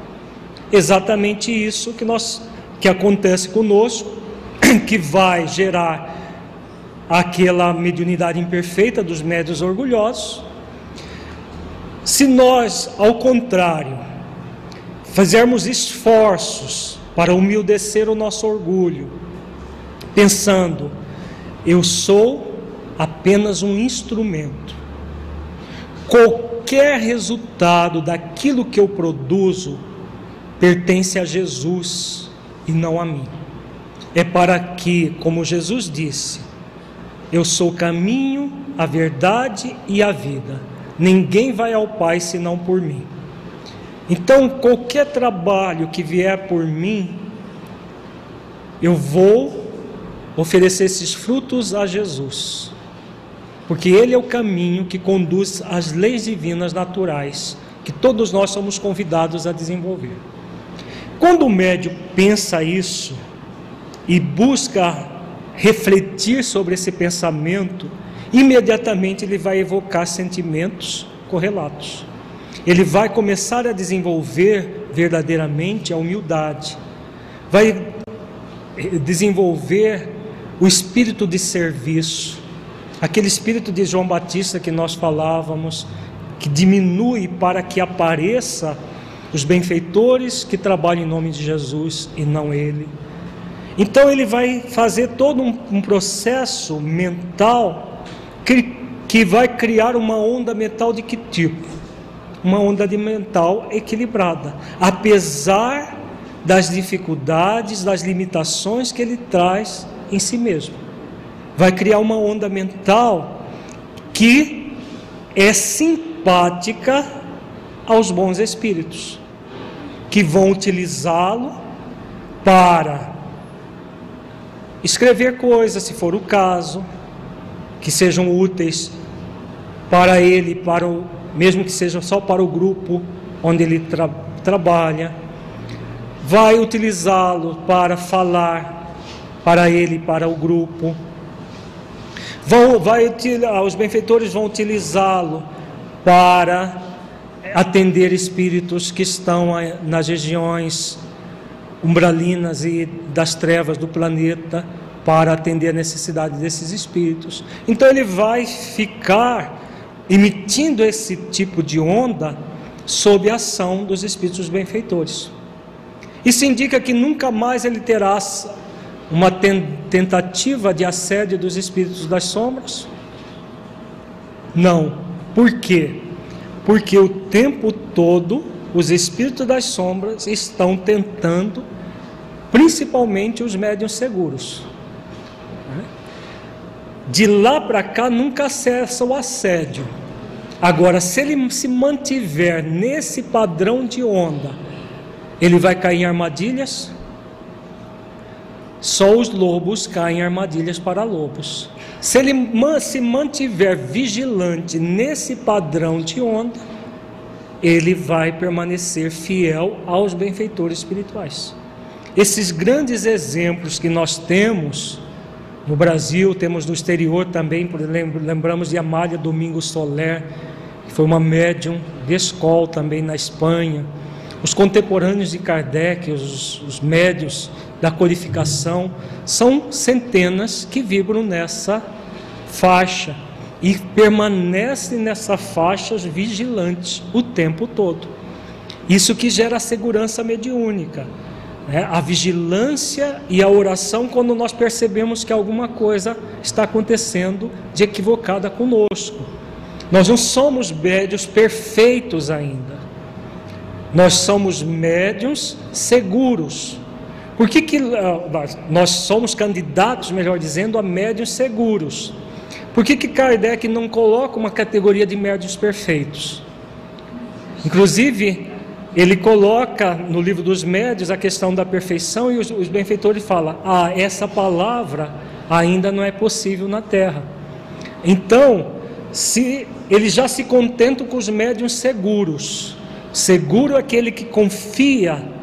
Exatamente isso que nós que acontece conosco, que vai gerar aquela mediunidade imperfeita dos médios orgulhosos. Se nós, ao contrário, fizermos esforços para humildecer o nosso orgulho, pensando, eu sou apenas um instrumento. Qualquer resultado daquilo que eu produzo pertence a Jesus e não a mim. É para que, como Jesus disse, eu sou o caminho, a verdade e a vida. Ninguém vai ao Pai senão por mim. Então, qualquer trabalho que vier por mim, eu vou oferecer esses frutos a Jesus, porque Ele é o caminho que conduz às leis divinas naturais que todos nós somos convidados a desenvolver. Quando o médio pensa isso e busca refletir sobre esse pensamento, imediatamente ele vai evocar sentimentos correlatos. Ele vai começar a desenvolver verdadeiramente a humildade, vai desenvolver o espírito de serviço, aquele espírito de João Batista que nós falávamos, que diminui para que apareça os benfeitores que trabalham em nome de Jesus e não ele Então ele vai fazer todo um, um processo mental que, que vai criar uma onda mental de que tipo? Uma onda de mental equilibrada, apesar das dificuldades, das limitações que ele traz em si mesmo. Vai criar uma onda mental que é simpática aos bons espíritos, que vão utilizá-lo para escrever coisas, se for o caso, que sejam úteis para ele, para o, mesmo que seja só para o grupo onde ele tra, trabalha. Vai utilizá-lo para falar para ele, para o grupo. Vão, vai, os benfeitores vão utilizá-lo para atender espíritos que estão nas regiões umbralinas e das trevas do planeta para atender a necessidade desses espíritos. Então ele vai ficar emitindo esse tipo de onda sob a ação dos espíritos benfeitores. Isso indica que nunca mais ele terá uma tentativa de assédio dos espíritos das sombras? Não. Por quê? Porque o tempo todo os espíritos das sombras estão tentando, principalmente os médiuns seguros. De lá para cá nunca cessa o assédio. Agora, se ele se mantiver nesse padrão de onda, ele vai cair em armadilhas? Só os lobos caem em armadilhas para lobos. Se ele se mantiver vigilante nesse padrão de onda, ele vai permanecer fiel aos benfeitores espirituais. Esses grandes exemplos que nós temos no Brasil, temos no exterior também, lembramos de Amália Domingos Soler, que foi uma médium de escola também na Espanha. Os contemporâneos de Kardec, os, os médios da codificação, são centenas que vibram nessa faixa e permanecem nessa faixa vigilantes o tempo todo. Isso que gera a segurança mediúnica né? a vigilância e a oração quando nós percebemos que alguma coisa está acontecendo de equivocada conosco. Nós não somos médios perfeitos ainda. Nós somos médios seguros. Por que, que ah, nós somos candidatos, melhor dizendo, a médios seguros? Por que, que Kardec não coloca uma categoria de médios perfeitos? Inclusive, ele coloca no livro dos médios a questão da perfeição e os, os benfeitores falam: ah, essa palavra ainda não é possível na terra. Então, se eles já se contentam com os médios seguros, seguro é aquele que confia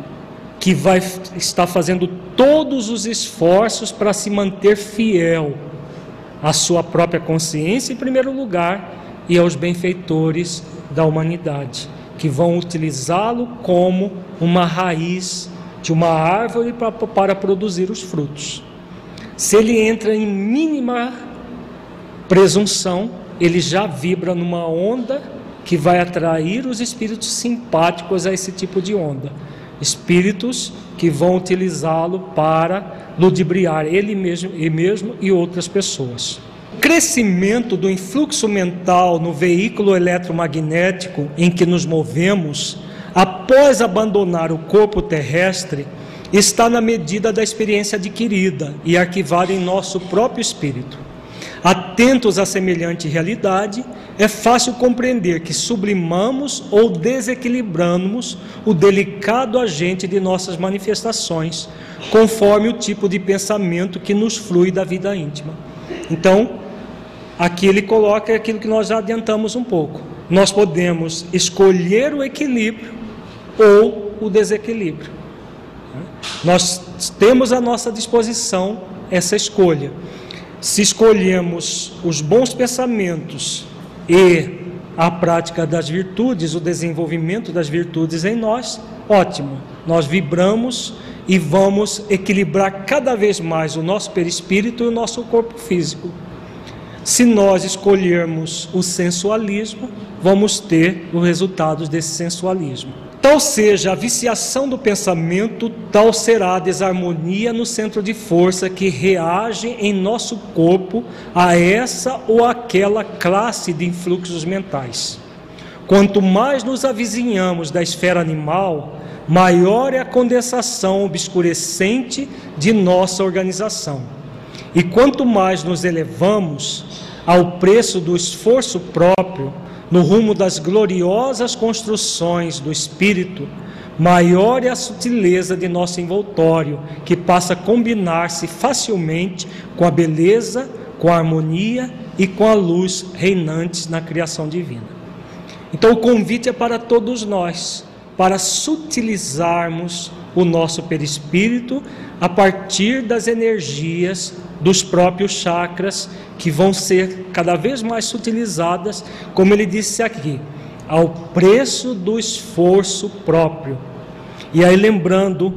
que vai estar fazendo todos os esforços para se manter fiel à sua própria consciência em primeiro lugar e aos benfeitores da humanidade que vão utilizá-lo como uma raiz de uma árvore para, para produzir os frutos. Se ele entra em mínima presunção, ele já vibra numa onda que vai atrair os espíritos simpáticos a esse tipo de onda. Espíritos que vão utilizá-lo para ludibriar ele mesmo, ele mesmo e outras pessoas crescimento do influxo mental no veículo eletromagnético em que nos movemos, após abandonar o corpo terrestre, está na medida da experiência adquirida e arquivada em nosso próprio espírito. Atentos a semelhante realidade, é fácil compreender que sublimamos ou desequilibramos o delicado agente de nossas manifestações, conforme o tipo de pensamento que nos flui da vida íntima. Então, Aqui ele coloca aquilo que nós já adiantamos um pouco. Nós podemos escolher o equilíbrio ou o desequilíbrio. Nós temos à nossa disposição essa escolha. Se escolhemos os bons pensamentos e a prática das virtudes, o desenvolvimento das virtudes em nós, ótimo. Nós vibramos e vamos equilibrar cada vez mais o nosso perispírito e o nosso corpo físico. Se nós escolhermos o sensualismo, vamos ter os resultados desse sensualismo. Tal seja a viciação do pensamento, tal será a desarmonia no centro de força que reage em nosso corpo a essa ou aquela classe de influxos mentais. Quanto mais nos avizinhamos da esfera animal, maior é a condensação obscurecente de nossa organização. E quanto mais nos elevamos ao preço do esforço próprio, no rumo das gloriosas construções do espírito, maior é a sutileza de nosso envoltório, que passa a combinar-se facilmente com a beleza, com a harmonia e com a luz reinantes na criação divina. Então, o convite é para todos nós, para sutilizarmos o nosso perispírito a partir das energias dos próprios chakras, que vão ser cada vez mais sutilizadas, como ele disse aqui, ao preço do esforço próprio. E aí, lembrando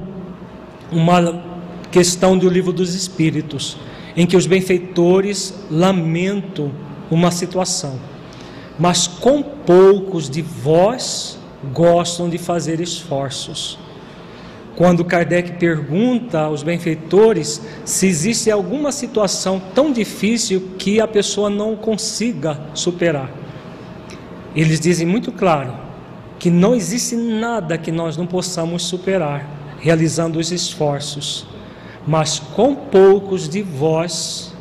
uma questão do livro dos Espíritos, em que os benfeitores lamentam uma situação, mas com poucos de vós gostam de fazer esforços. Quando Kardec pergunta aos benfeitores se existe alguma situação tão difícil que a pessoa não consiga superar, eles dizem muito claro que não existe nada que nós não possamos superar realizando os esforços, mas com poucos de vós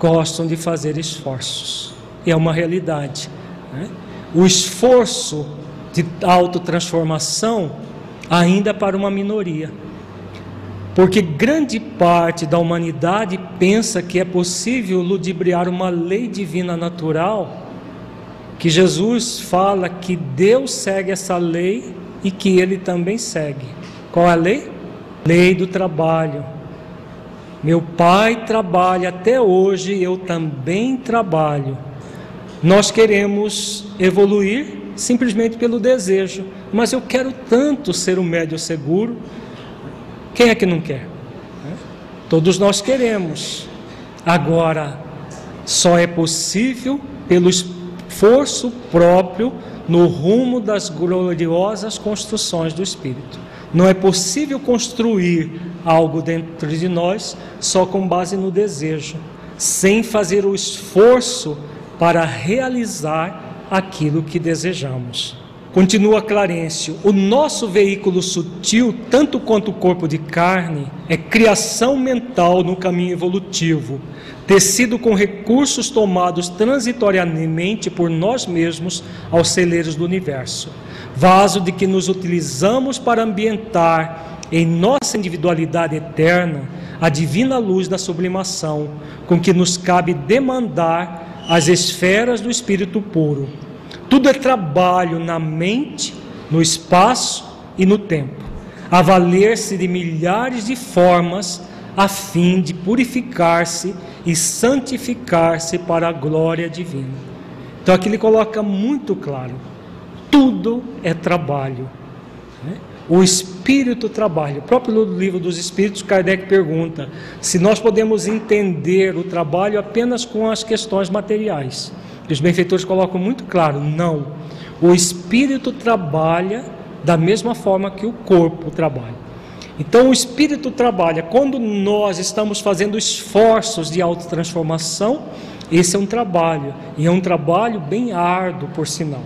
gostam de fazer esforços. É uma realidade. Né? O esforço de autotransformação ainda para uma minoria. Porque grande parte da humanidade pensa que é possível ludibriar uma lei divina natural, que Jesus fala que Deus segue essa lei e que ele também segue. Qual é a lei? Lei do trabalho. Meu pai trabalha até hoje, eu também trabalho. Nós queremos evoluir simplesmente pelo desejo. Mas eu quero tanto ser um médio seguro. Quem é que não quer? Todos nós queremos. Agora, só é possível pelo esforço próprio no rumo das gloriosas construções do Espírito. Não é possível construir algo dentro de nós só com base no desejo, sem fazer o esforço para realizar aquilo que desejamos. Continua Clarencio: o nosso veículo sutil, tanto quanto o corpo de carne, é criação mental no caminho evolutivo, tecido com recursos tomados transitoriamente por nós mesmos aos celeiros do universo, vaso de que nos utilizamos para ambientar em nossa individualidade eterna a divina luz da sublimação, com que nos cabe demandar as esferas do espírito puro. Tudo é trabalho na mente, no espaço e no tempo, a valer-se de milhares de formas a fim de purificar-se e santificar-se para a glória divina. Então aqui ele coloca muito claro: tudo é trabalho. Né? O espírito trabalha. O próprio livro dos Espíritos, Kardec pergunta se nós podemos entender o trabalho apenas com as questões materiais. E os benfeitores colocam muito claro: não. O espírito trabalha da mesma forma que o corpo trabalha. Então, o espírito trabalha quando nós estamos fazendo esforços de autotransformação. Esse é um trabalho, e é um trabalho bem árduo, por sinal.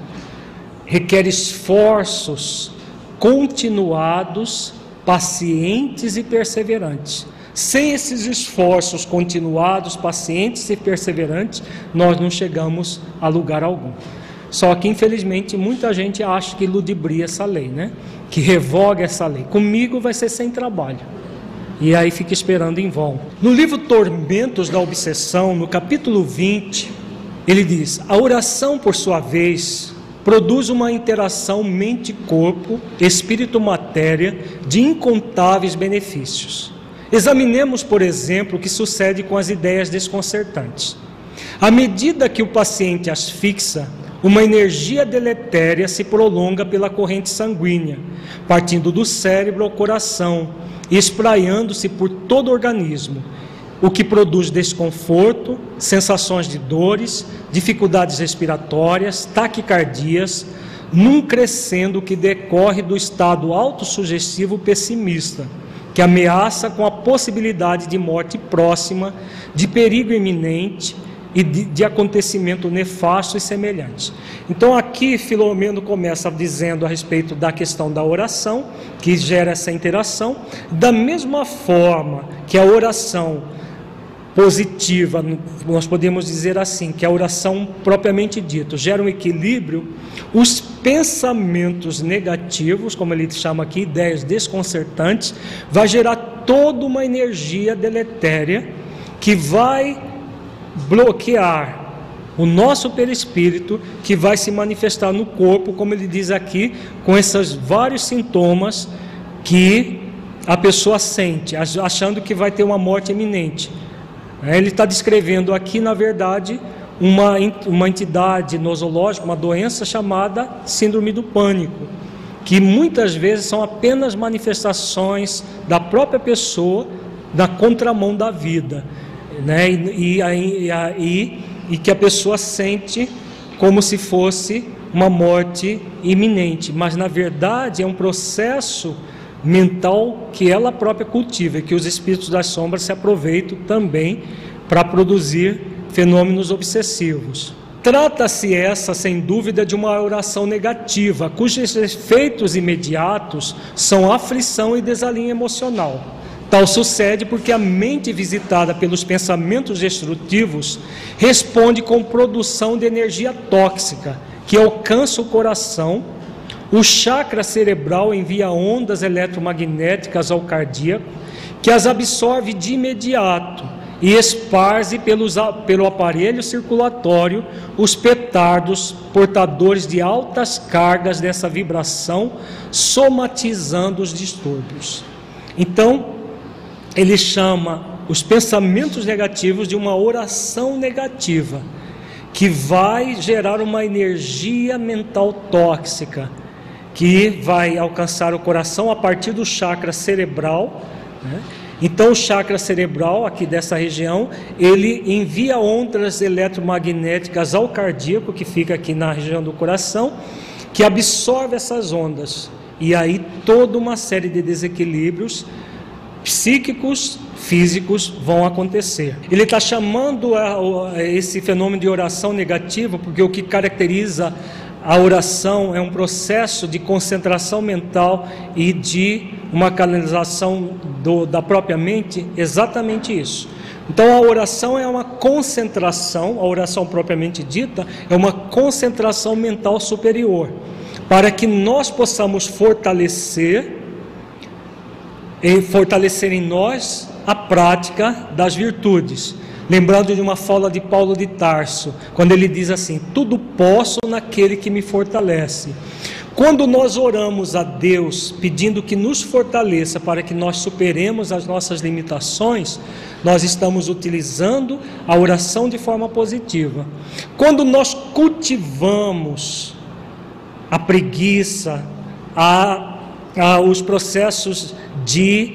Requer esforços continuados, pacientes e perseverantes. Sem esses esforços continuados, pacientes e perseverantes, nós não chegamos a lugar algum. Só que, infelizmente, muita gente acha que ludibria essa lei, né? Que revoga essa lei. Comigo vai ser sem trabalho. E aí fica esperando em vão. No livro Tormentos da Obsessão, no capítulo 20, ele diz: A oração, por sua vez, produz uma interação mente-corpo, espírito-matéria de incontáveis benefícios. Examinemos, por exemplo, o que sucede com as ideias desconcertantes. À medida que o paciente as fixa, uma energia deletéria se prolonga pela corrente sanguínea, partindo do cérebro ao coração e espraiando-se por todo o organismo, o que produz desconforto, sensações de dores, dificuldades respiratórias, taquicardias, num crescendo que decorre do estado autossugestivo pessimista, que ameaça com a possibilidade de morte próxima, de perigo iminente e de, de acontecimento nefasto e semelhante. Então aqui Filomeno começa dizendo a respeito da questão da oração, que gera essa interação, da mesma forma que a oração positiva, nós podemos dizer assim, que a oração propriamente dita gera um equilíbrio, os pensamentos negativos, como ele chama aqui, ideias desconcertantes, vai gerar toda uma energia deletéria que vai bloquear o nosso perispírito, que vai se manifestar no corpo, como ele diz aqui, com esses vários sintomas que a pessoa sente, achando que vai ter uma morte iminente. É, ele está descrevendo aqui, na verdade, uma, uma entidade nosológica, uma doença chamada Síndrome do Pânico, que muitas vezes são apenas manifestações da própria pessoa na contramão da vida. Né? E, e, e, e que a pessoa sente como se fosse uma morte iminente, mas na verdade é um processo mental que ela própria cultiva e que os espíritos das sombras se aproveitam também para produzir fenômenos obsessivos. Trata-se essa, sem dúvida, de uma oração negativa, cujos efeitos imediatos são aflição e desalinho emocional. Tal sucede porque a mente visitada pelos pensamentos destrutivos responde com produção de energia tóxica que alcança o coração o chakra cerebral envia ondas eletromagnéticas ao cardíaco, que as absorve de imediato e esparze pelos, pelo aparelho circulatório os petardos portadores de altas cargas dessa vibração, somatizando os distúrbios. Então, ele chama os pensamentos negativos de uma oração negativa, que vai gerar uma energia mental tóxica que vai alcançar o coração a partir do chakra cerebral. Né? Então, o chakra cerebral, aqui dessa região, ele envia ondas eletromagnéticas ao cardíaco, que fica aqui na região do coração, que absorve essas ondas. E aí, toda uma série de desequilíbrios psíquicos, físicos vão acontecer. Ele está chamando a, a esse fenômeno de oração negativa, porque o que caracteriza a oração é um processo de concentração mental e de uma canalização do, da própria mente, exatamente isso. Então a oração é uma concentração, a oração propriamente dita, é uma concentração mental superior, para que nós possamos fortalecer, fortalecer em nós a prática das virtudes lembrando de uma fala de Paulo de Tarso, quando ele diz assim: Tudo posso naquele que me fortalece. Quando nós oramos a Deus pedindo que nos fortaleça para que nós superemos as nossas limitações, nós estamos utilizando a oração de forma positiva. Quando nós cultivamos a preguiça, a, a os processos de,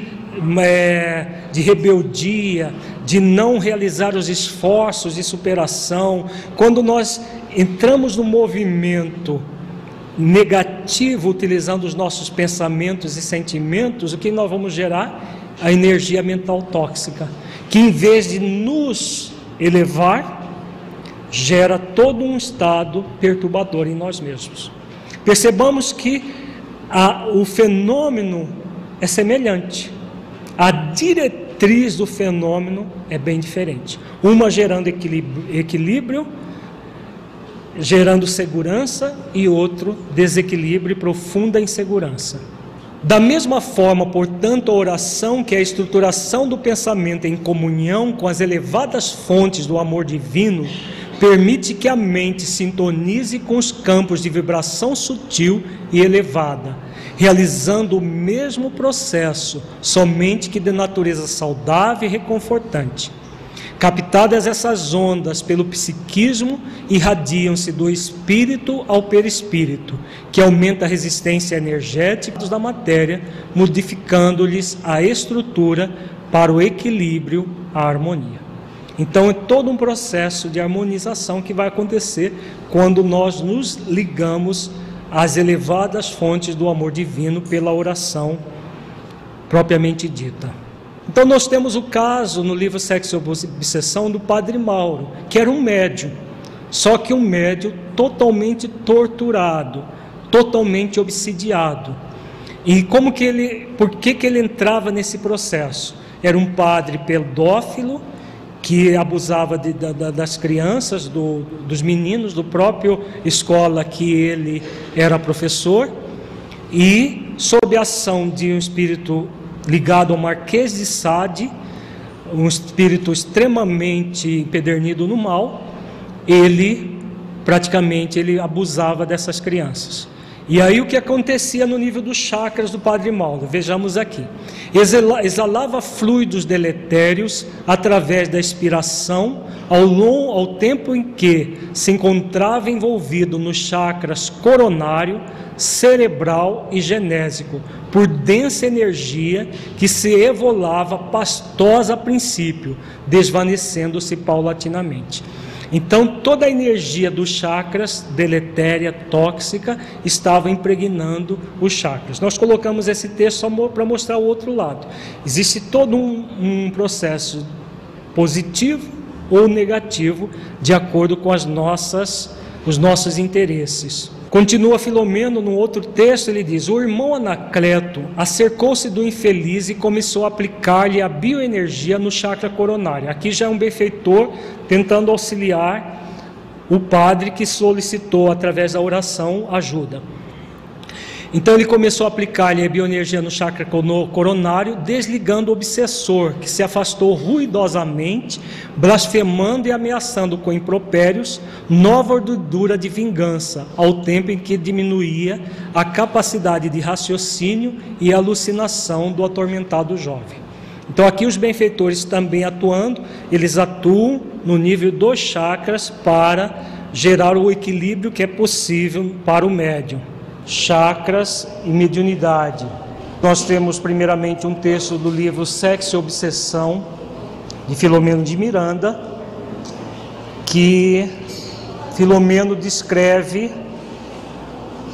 é, de rebeldia, de não realizar os esforços de superação, quando nós entramos no movimento negativo, utilizando os nossos pensamentos e sentimentos, o que nós vamos gerar? A energia mental tóxica, que em vez de nos elevar, gera todo um estado perturbador em nós mesmos. Percebamos que a, o fenômeno é semelhante. A diretriz matriz do fenômeno é bem diferente. Uma gerando equilíbrio, equilíbrio gerando segurança, e outro desequilíbrio e profunda insegurança. Da mesma forma, portanto, a oração, que é a estruturação do pensamento em comunhão com as elevadas fontes do amor divino, permite que a mente sintonize com os campos de vibração sutil e elevada realizando o mesmo processo, somente que de natureza saudável e reconfortante. Captadas essas ondas pelo psiquismo, irradiam-se do espírito ao perispírito, que aumenta a resistência energética da matéria, modificando-lhes a estrutura para o equilíbrio, a harmonia. Então é todo um processo de harmonização que vai acontecer quando nós nos ligamos às elevadas fontes do amor divino pela oração propriamente dita. Então nós temos o caso no livro Sexo e Obsessão do Padre Mauro, que era um médium, só que um médium totalmente torturado, totalmente obsidiado. E como que ele, por que que ele entrava nesse processo? Era um padre pedófilo que abusava de, da, das crianças, do, dos meninos, do próprio escola que ele era professor, e sob a ação de um espírito ligado ao Marquês de Sade, um espírito extremamente empedernido no mal, ele praticamente ele abusava dessas crianças. E aí o que acontecia no nível dos chakras do Padre Mauro? Vejamos aqui. Exalava fluidos deletérios através da expiração ao, longo, ao tempo em que se encontrava envolvido nos chakras coronário, cerebral e genésico, por densa energia que se evolava pastosa a princípio, desvanecendo-se paulatinamente. Então, toda a energia dos chakras, deletéria, tóxica, estava impregnando os chakras. Nós colocamos esse texto para mostrar o outro lado. Existe todo um, um processo positivo ou negativo, de acordo com as nossas, os nossos interesses. Continua Filomeno no outro texto, ele diz: O irmão Anacleto acercou-se do infeliz e começou a aplicar-lhe a bioenergia no chakra coronário. Aqui já é um benfeitor tentando auxiliar o padre que solicitou através da oração ajuda. Então ele começou a aplicar-lhe a bioenergia no chakra coronário, desligando o obsessor, que se afastou ruidosamente, blasfemando e ameaçando com impropérios nova ordura de vingança, ao tempo em que diminuía a capacidade de raciocínio e alucinação do atormentado jovem. Então aqui os benfeitores também atuando, eles atuam no nível dos chakras para gerar o equilíbrio que é possível para o médium chakras e mediunidade. Nós temos primeiramente um texto do livro Sexo e Obsessão, de Filomeno de Miranda, que Filomeno descreve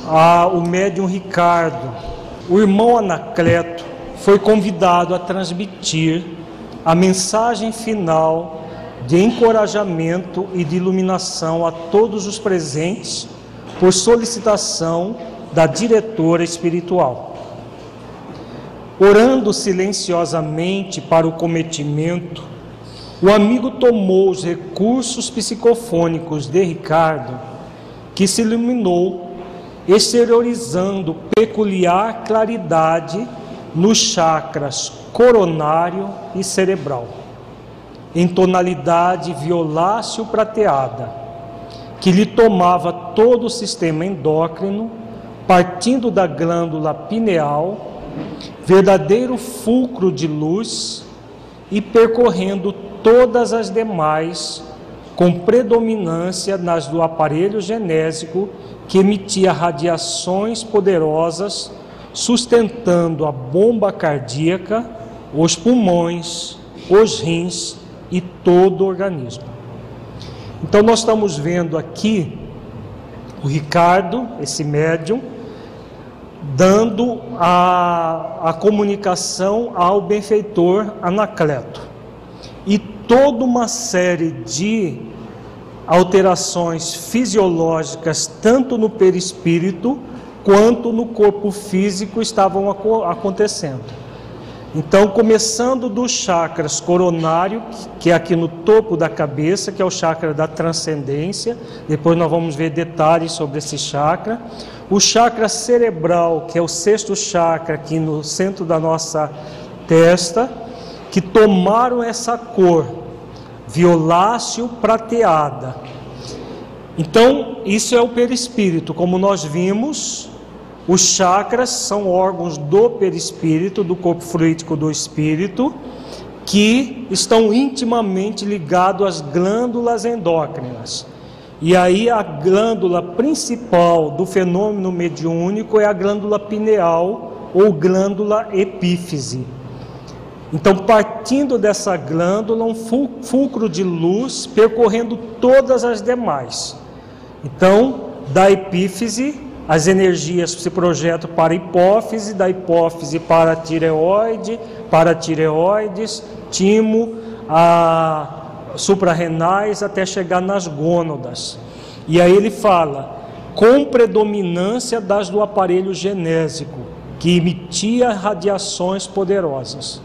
a, o médium Ricardo. O irmão Anacleto foi convidado a transmitir a mensagem final de encorajamento e de iluminação a todos os presentes por solicitação da diretora espiritual. Orando silenciosamente para o cometimento, o amigo tomou os recursos psicofônicos de Ricardo, que se iluminou, exteriorizando peculiar claridade nos chakras coronário e cerebral, em tonalidade violáceo prateada, que lhe tomava todo o sistema endócrino partindo da glândula pineal, verdadeiro fulcro de luz, e percorrendo todas as demais, com predominância nas do aparelho genésico que emitia radiações poderosas, sustentando a bomba cardíaca, os pulmões, os rins e todo o organismo. Então, nós estamos vendo aqui o Ricardo, esse médium, dando a, a comunicação ao benfeitor Anacleto. E toda uma série de alterações fisiológicas, tanto no perispírito quanto no corpo físico, estavam acontecendo. Então, começando dos chakras coronário, que é aqui no topo da cabeça, que é o chakra da transcendência, depois nós vamos ver detalhes sobre esse chakra. O chakra cerebral, que é o sexto chakra aqui no centro da nossa testa, que tomaram essa cor violáceo prateada. Então, isso é o perispírito, como nós vimos, os chakras são órgãos do perispírito, do corpo fluídico do espírito, que estão intimamente ligados às glândulas endócrinas. E aí a glândula principal do fenômeno mediúnico é a glândula pineal ou glândula epífise. Então, partindo dessa glândula, um fulcro de luz percorrendo todas as demais. Então, da epífise as energias se projetam para a hipófise, da hipófise para a tireoide, para a tireoides, timo, a suprarrenais até chegar nas gônadas. E aí ele fala com predominância das do aparelho genésico, que emitia radiações poderosas.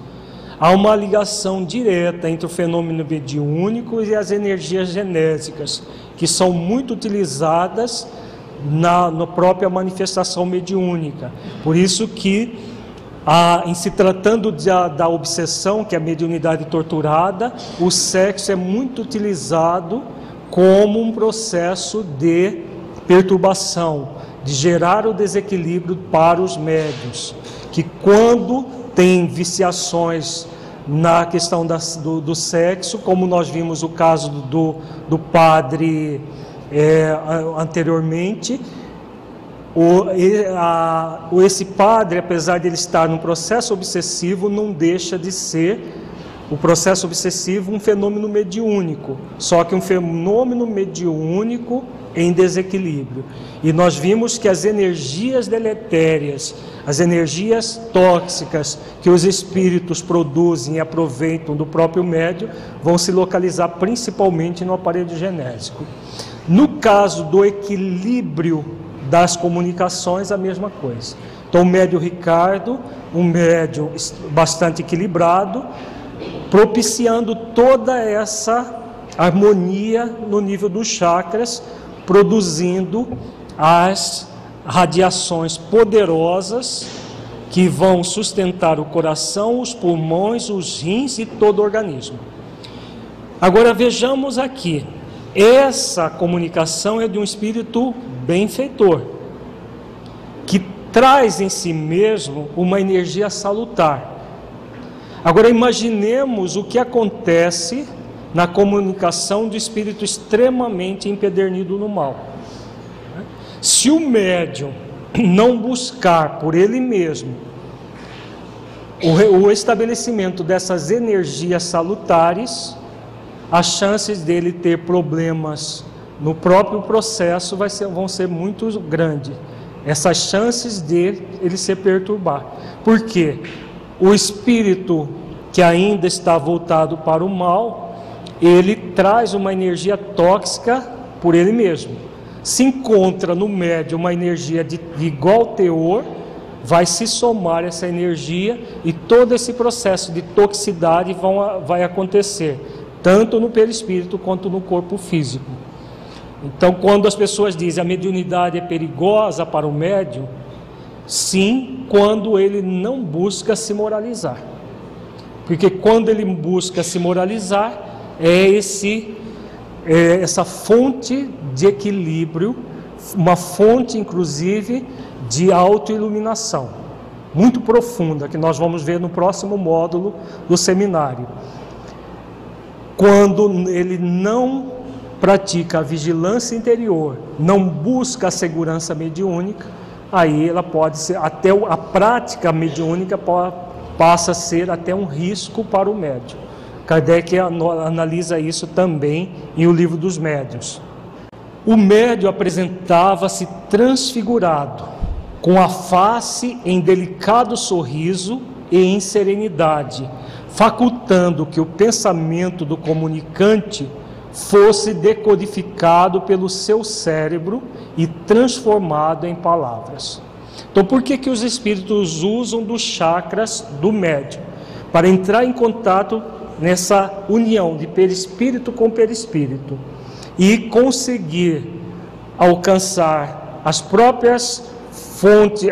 Há uma ligação direta entre o fenômeno mediúnico e as energias genésicas, que são muito utilizadas na, na própria manifestação mediúnica. Por isso que, a, em se tratando de, a, da obsessão, que é a mediunidade torturada, o sexo é muito utilizado como um processo de perturbação, de gerar o desequilíbrio para os médios, que quando tem viciações na questão das, do, do, sexo, como nós vimos o caso do, do padre é, anteriormente, o, a, esse padre, apesar de ele estar num processo obsessivo, não deixa de ser o processo obsessivo um fenômeno mediúnico, só que um fenômeno mediúnico em desequilíbrio. E nós vimos que as energias deletérias, as energias tóxicas que os espíritos produzem e aproveitam do próprio médio, vão se localizar principalmente no aparelho genésico. No caso do equilíbrio das comunicações, a mesma coisa. Então, o médio Ricardo, um médio bastante equilibrado, propiciando toda essa harmonia no nível dos chakras, produzindo as radiações poderosas que vão sustentar o coração, os pulmões, os rins e todo o organismo. Agora vejamos aqui, essa comunicação é de um espírito benfeitor, que traz em si mesmo uma energia salutar. Agora imaginemos o que acontece na comunicação do espírito extremamente empedernido no mal. Se o médium não buscar por ele mesmo o, estabelecimento dessas energias salutares, as chances dele ter problemas no próprio processo ser, vão ser muito grandes. Essas chances de ele se perturbar. Por quê? O espírito que ainda está voltado para o mal, ele traz uma energia tóxica por ele mesmo. Se encontra no médio uma energia de, de igual teor, vai se somar essa energia e todo esse processo de toxicidade vão, vai acontecer tanto no perispírito quanto no corpo físico. Então, quando as pessoas dizem a mediunidade é perigosa para o médium, sim, quando ele não busca se moralizar. Porque quando ele busca se moralizar, é esse é essa fonte de equilíbrio, uma fonte inclusive de autoiluminação, muito profunda, que nós vamos ver no próximo módulo do seminário quando ele não pratica a vigilância interior, não busca a segurança mediúnica, aí ela pode ser, até a prática mediúnica passa a ser até um risco para o médium. Kardec analisa isso também em O Livro dos Médios. O médium apresentava-se transfigurado, com a face em delicado sorriso e em serenidade, facultando que o pensamento do comunicante fosse decodificado pelo seu cérebro e transformado em palavras. Então, por que, que os espíritos usam dos chakras do médium? Para entrar em contato nessa união de perispírito com perispírito e conseguir alcançar as próprias fontes,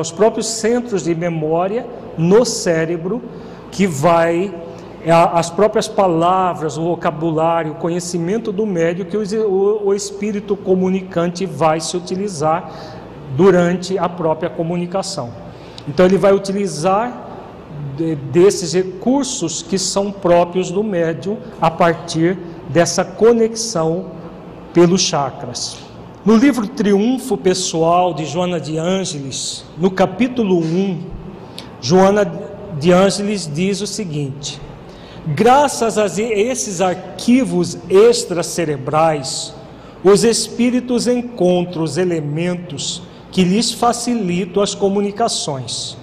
os próprios centros de memória no cérebro que vai é, as próprias palavras, o vocabulário, o conhecimento do médio que o, espírito comunicante vai se utilizar durante a própria comunicação. Então ele vai utilizar de, desses recursos que são próprios do médium a partir dessa conexão pelos chakras. No livro Triunfo Pessoal de Joana de Ângeles, no capítulo 1, Joana de Ângeles diz o seguinte: graças a esses arquivos extracerebrais, os espíritos encontram os elementos que lhes facilitam as comunicações,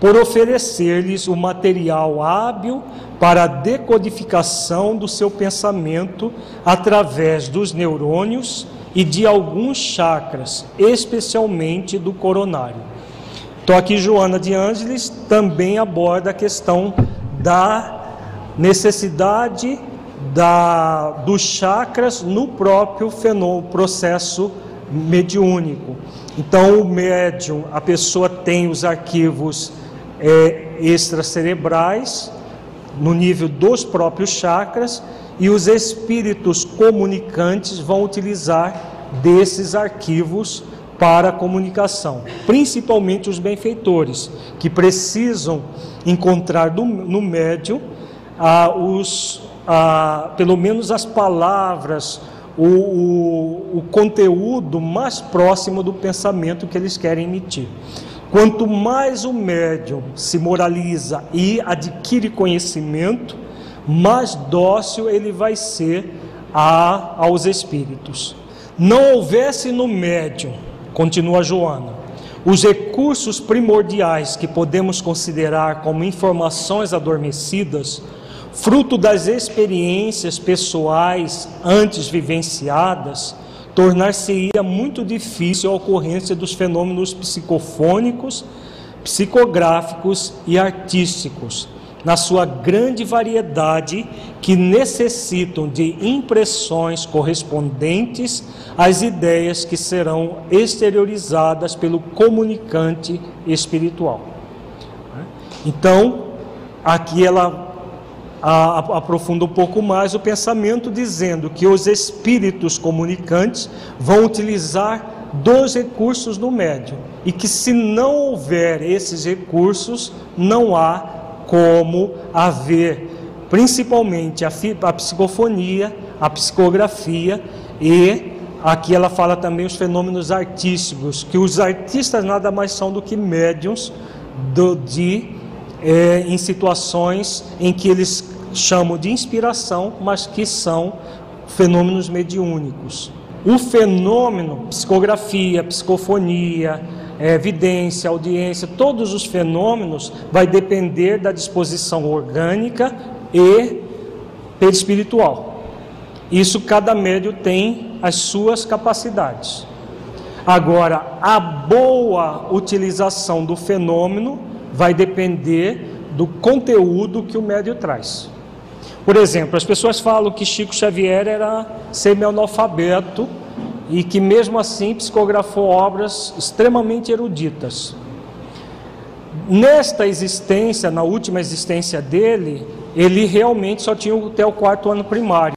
por oferecer-lhes o material hábil para a decodificação do seu pensamento através dos neurônios e de alguns chakras, especialmente do coronário. Então aqui Joana de Ângeles também aborda a questão da necessidade da, dos chakras no próprio fenômeno, processo mediúnico. Então, o médium, a pessoa tem os arquivos é, extracerebrais no nível dos próprios chakras e os espíritos comunicantes vão utilizar desses arquivos para a comunicação, principalmente os benfeitores, que precisam encontrar no, no médium ah, os, ah, pelo menos as palavras, o, o, o conteúdo mais próximo do pensamento que eles querem emitir. Quanto mais o médium se moraliza e adquire conhecimento, mais dócil ele vai ser a, aos espíritos. Não houvesse no médium, continua Joana, os recursos primordiais que podemos considerar como informações adormecidas, fruto das experiências pessoais antes vivenciadas, tornar-se-ia muito difícil a ocorrência dos fenômenos psicofônicos, psicográficos e artísticos, na sua grande variedade, que necessitam de impressões correspondentes às ideias que serão exteriorizadas pelo comunicante espiritual. Então, aqui ela aprofunda um pouco mais o pensamento, dizendo que os espíritos comunicantes vão utilizar dos recursos do médium e que se não houver esses recursos, não há como haver principalmente a, a psicofonia, a psicografia e aqui ela fala também os fenômenos artísticos, que os artistas nada mais são do que médiums do, de é, em situações em que eles chamam de inspiração, mas que são fenômenos mediúnicos. O fenômeno, psicografia, psicofonia, é, evidência, audiência, todos os fenômenos vai depender da disposição orgânica e perispiritual. Isso cada médio tem as suas capacidades. Agora, a boa utilização do fenômeno vai depender do conteúdo que o médio traz. Por exemplo, as pessoas falam que Chico Xavier era semi-analfabeto e que mesmo assim psicografou obras extremamente eruditas. Nesta existência, na última existência dele, ele realmente só tinha até o quarto ano primário.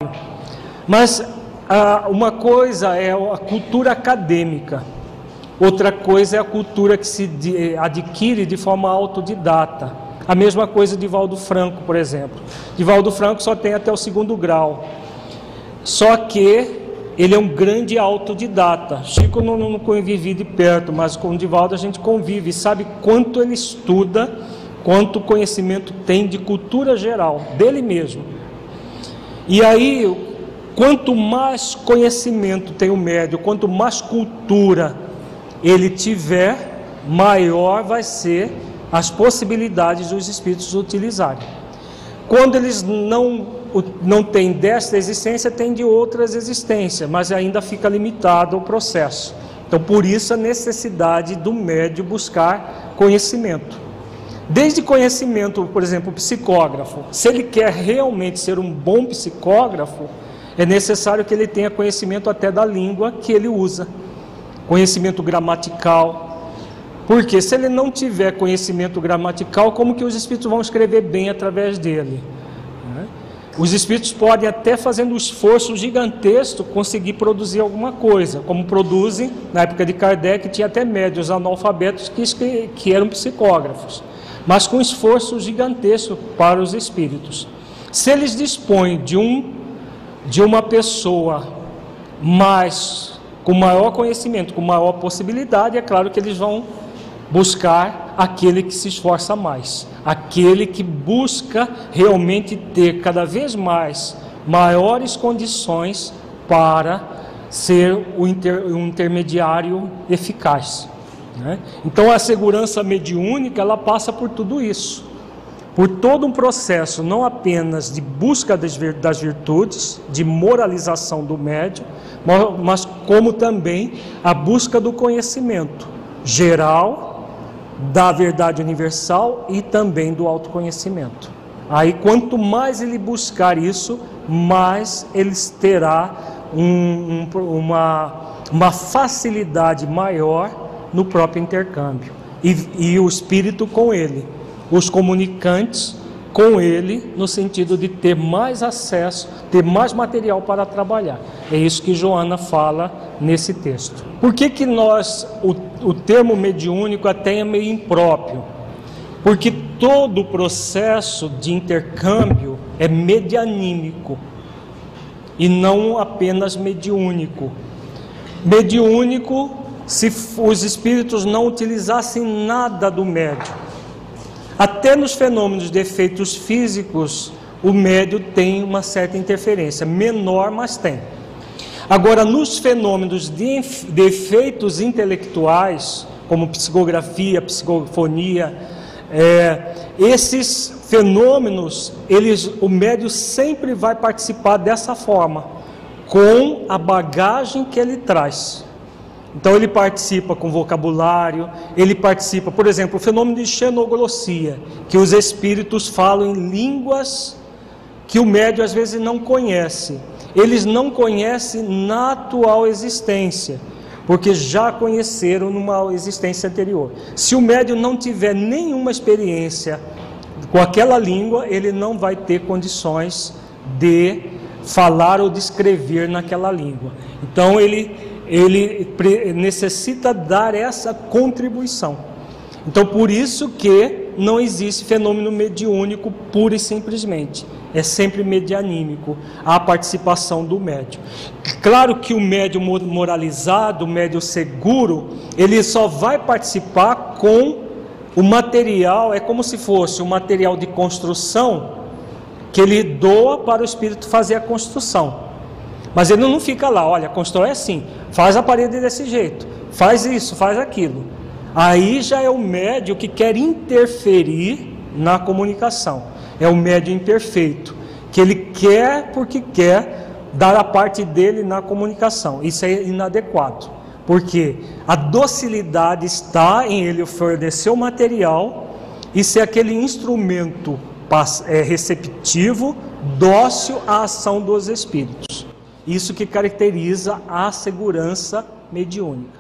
Mas ah, uma coisa é a cultura acadêmica, outra coisa é a cultura que se adquire de forma autodidata. A mesma coisa de Valdo Franco, por exemplo. De Valdo Franco só tem até o segundo grau. Só que ele é um grande autodidata. Chico não, não convivi de perto, mas com o Divaldo a gente convive, sabe quanto ele estuda, quanto conhecimento tem de cultura geral, dele mesmo. E aí, quanto mais conhecimento tem o médio, quanto mais cultura ele tiver, maior vai ser as possibilidades dos espíritos utilizarem. Quando eles não, não têm desta existência, têm de outras existências, mas ainda fica limitado o processo. Então, por isso a necessidade do médio buscar conhecimento. Desde conhecimento, por exemplo, psicógrafo, se ele quer realmente ser um bom psicógrafo, é necessário que ele tenha conhecimento até da língua que ele usa, conhecimento gramatical, porque se ele não tiver conhecimento gramatical, como que os espíritos vão escrever bem através dele? Os espíritos podem até fazendo um esforço gigantesco conseguir produzir alguma coisa, como produzem na época de Kardec tinha até médios analfabetos que, que eram psicógrafos, mas com esforço gigantesco para os espíritos. Se eles dispõem de um de uma pessoa mais com maior conhecimento, com maior possibilidade, é claro que eles vão buscar aquele que se esforça mais, aquele que busca realmente ter cada vez mais maiores condições para ser o um intermediário eficaz. Né? Então a segurança mediúnica ela passa por tudo isso, por todo um processo não apenas de busca das virtudes, de moralização do médium, mas como também a busca do conhecimento geral, da verdade universal e também do autoconhecimento. Aí quanto mais ele buscar isso, mais ele terá um, um, uma, uma facilidade maior no próprio intercâmbio. E, e o espírito com ele, os comunicantes com ele, no sentido de ter mais acesso, ter mais material para trabalhar. É isso que Joana fala nesse texto. Por que, que nós, o, o termo mediúnico até é meio impróprio? Porque todo o processo de intercâmbio é medianímico e não apenas mediúnico. Mediúnico se os espíritos não utilizassem nada do médio. Até nos fenômenos de efeitos físicos, o médio tem uma certa interferência, menor, mas tem. Agora, nos fenômenos de, efeitos intelectuais, como psicografia, psicofonia, é, esses fenômenos, eles, o médio sempre vai participar dessa forma, com a bagagem que ele traz. Então ele participa com vocabulário, ele participa, por exemplo, o fenômeno de xenoglossia, que os espíritos falam em línguas que o médio às vezes não conhece. Eles não conhecem na atual existência, porque já conheceram numa existência anterior. Se o médio não tiver nenhuma experiência com aquela língua, ele não vai ter condições de falar ou de escrever naquela língua. Então ele ele necessita dar essa contribuição. Então, por isso que não existe fenômeno mediúnico pura e simplesmente. É sempre medianímico a participação do médium. Claro que o médium moralizado, o médium seguro, ele só vai participar com o material, é como se fosse um material de construção que ele doa para o espírito fazer a construção. Mas ele não fica lá, olha, constrói assim, faz a parede desse jeito, faz isso, faz aquilo. Aí já é o médio que quer interferir na comunicação. É o médio imperfeito, que ele quer porque quer dar a parte dele na comunicação. Isso é inadequado, porque a docilidade está em ele fornecer o material e ser aquele instrumento é, receptivo, dócil à ação dos espíritos. Isso que caracteriza a segurança mediúnica.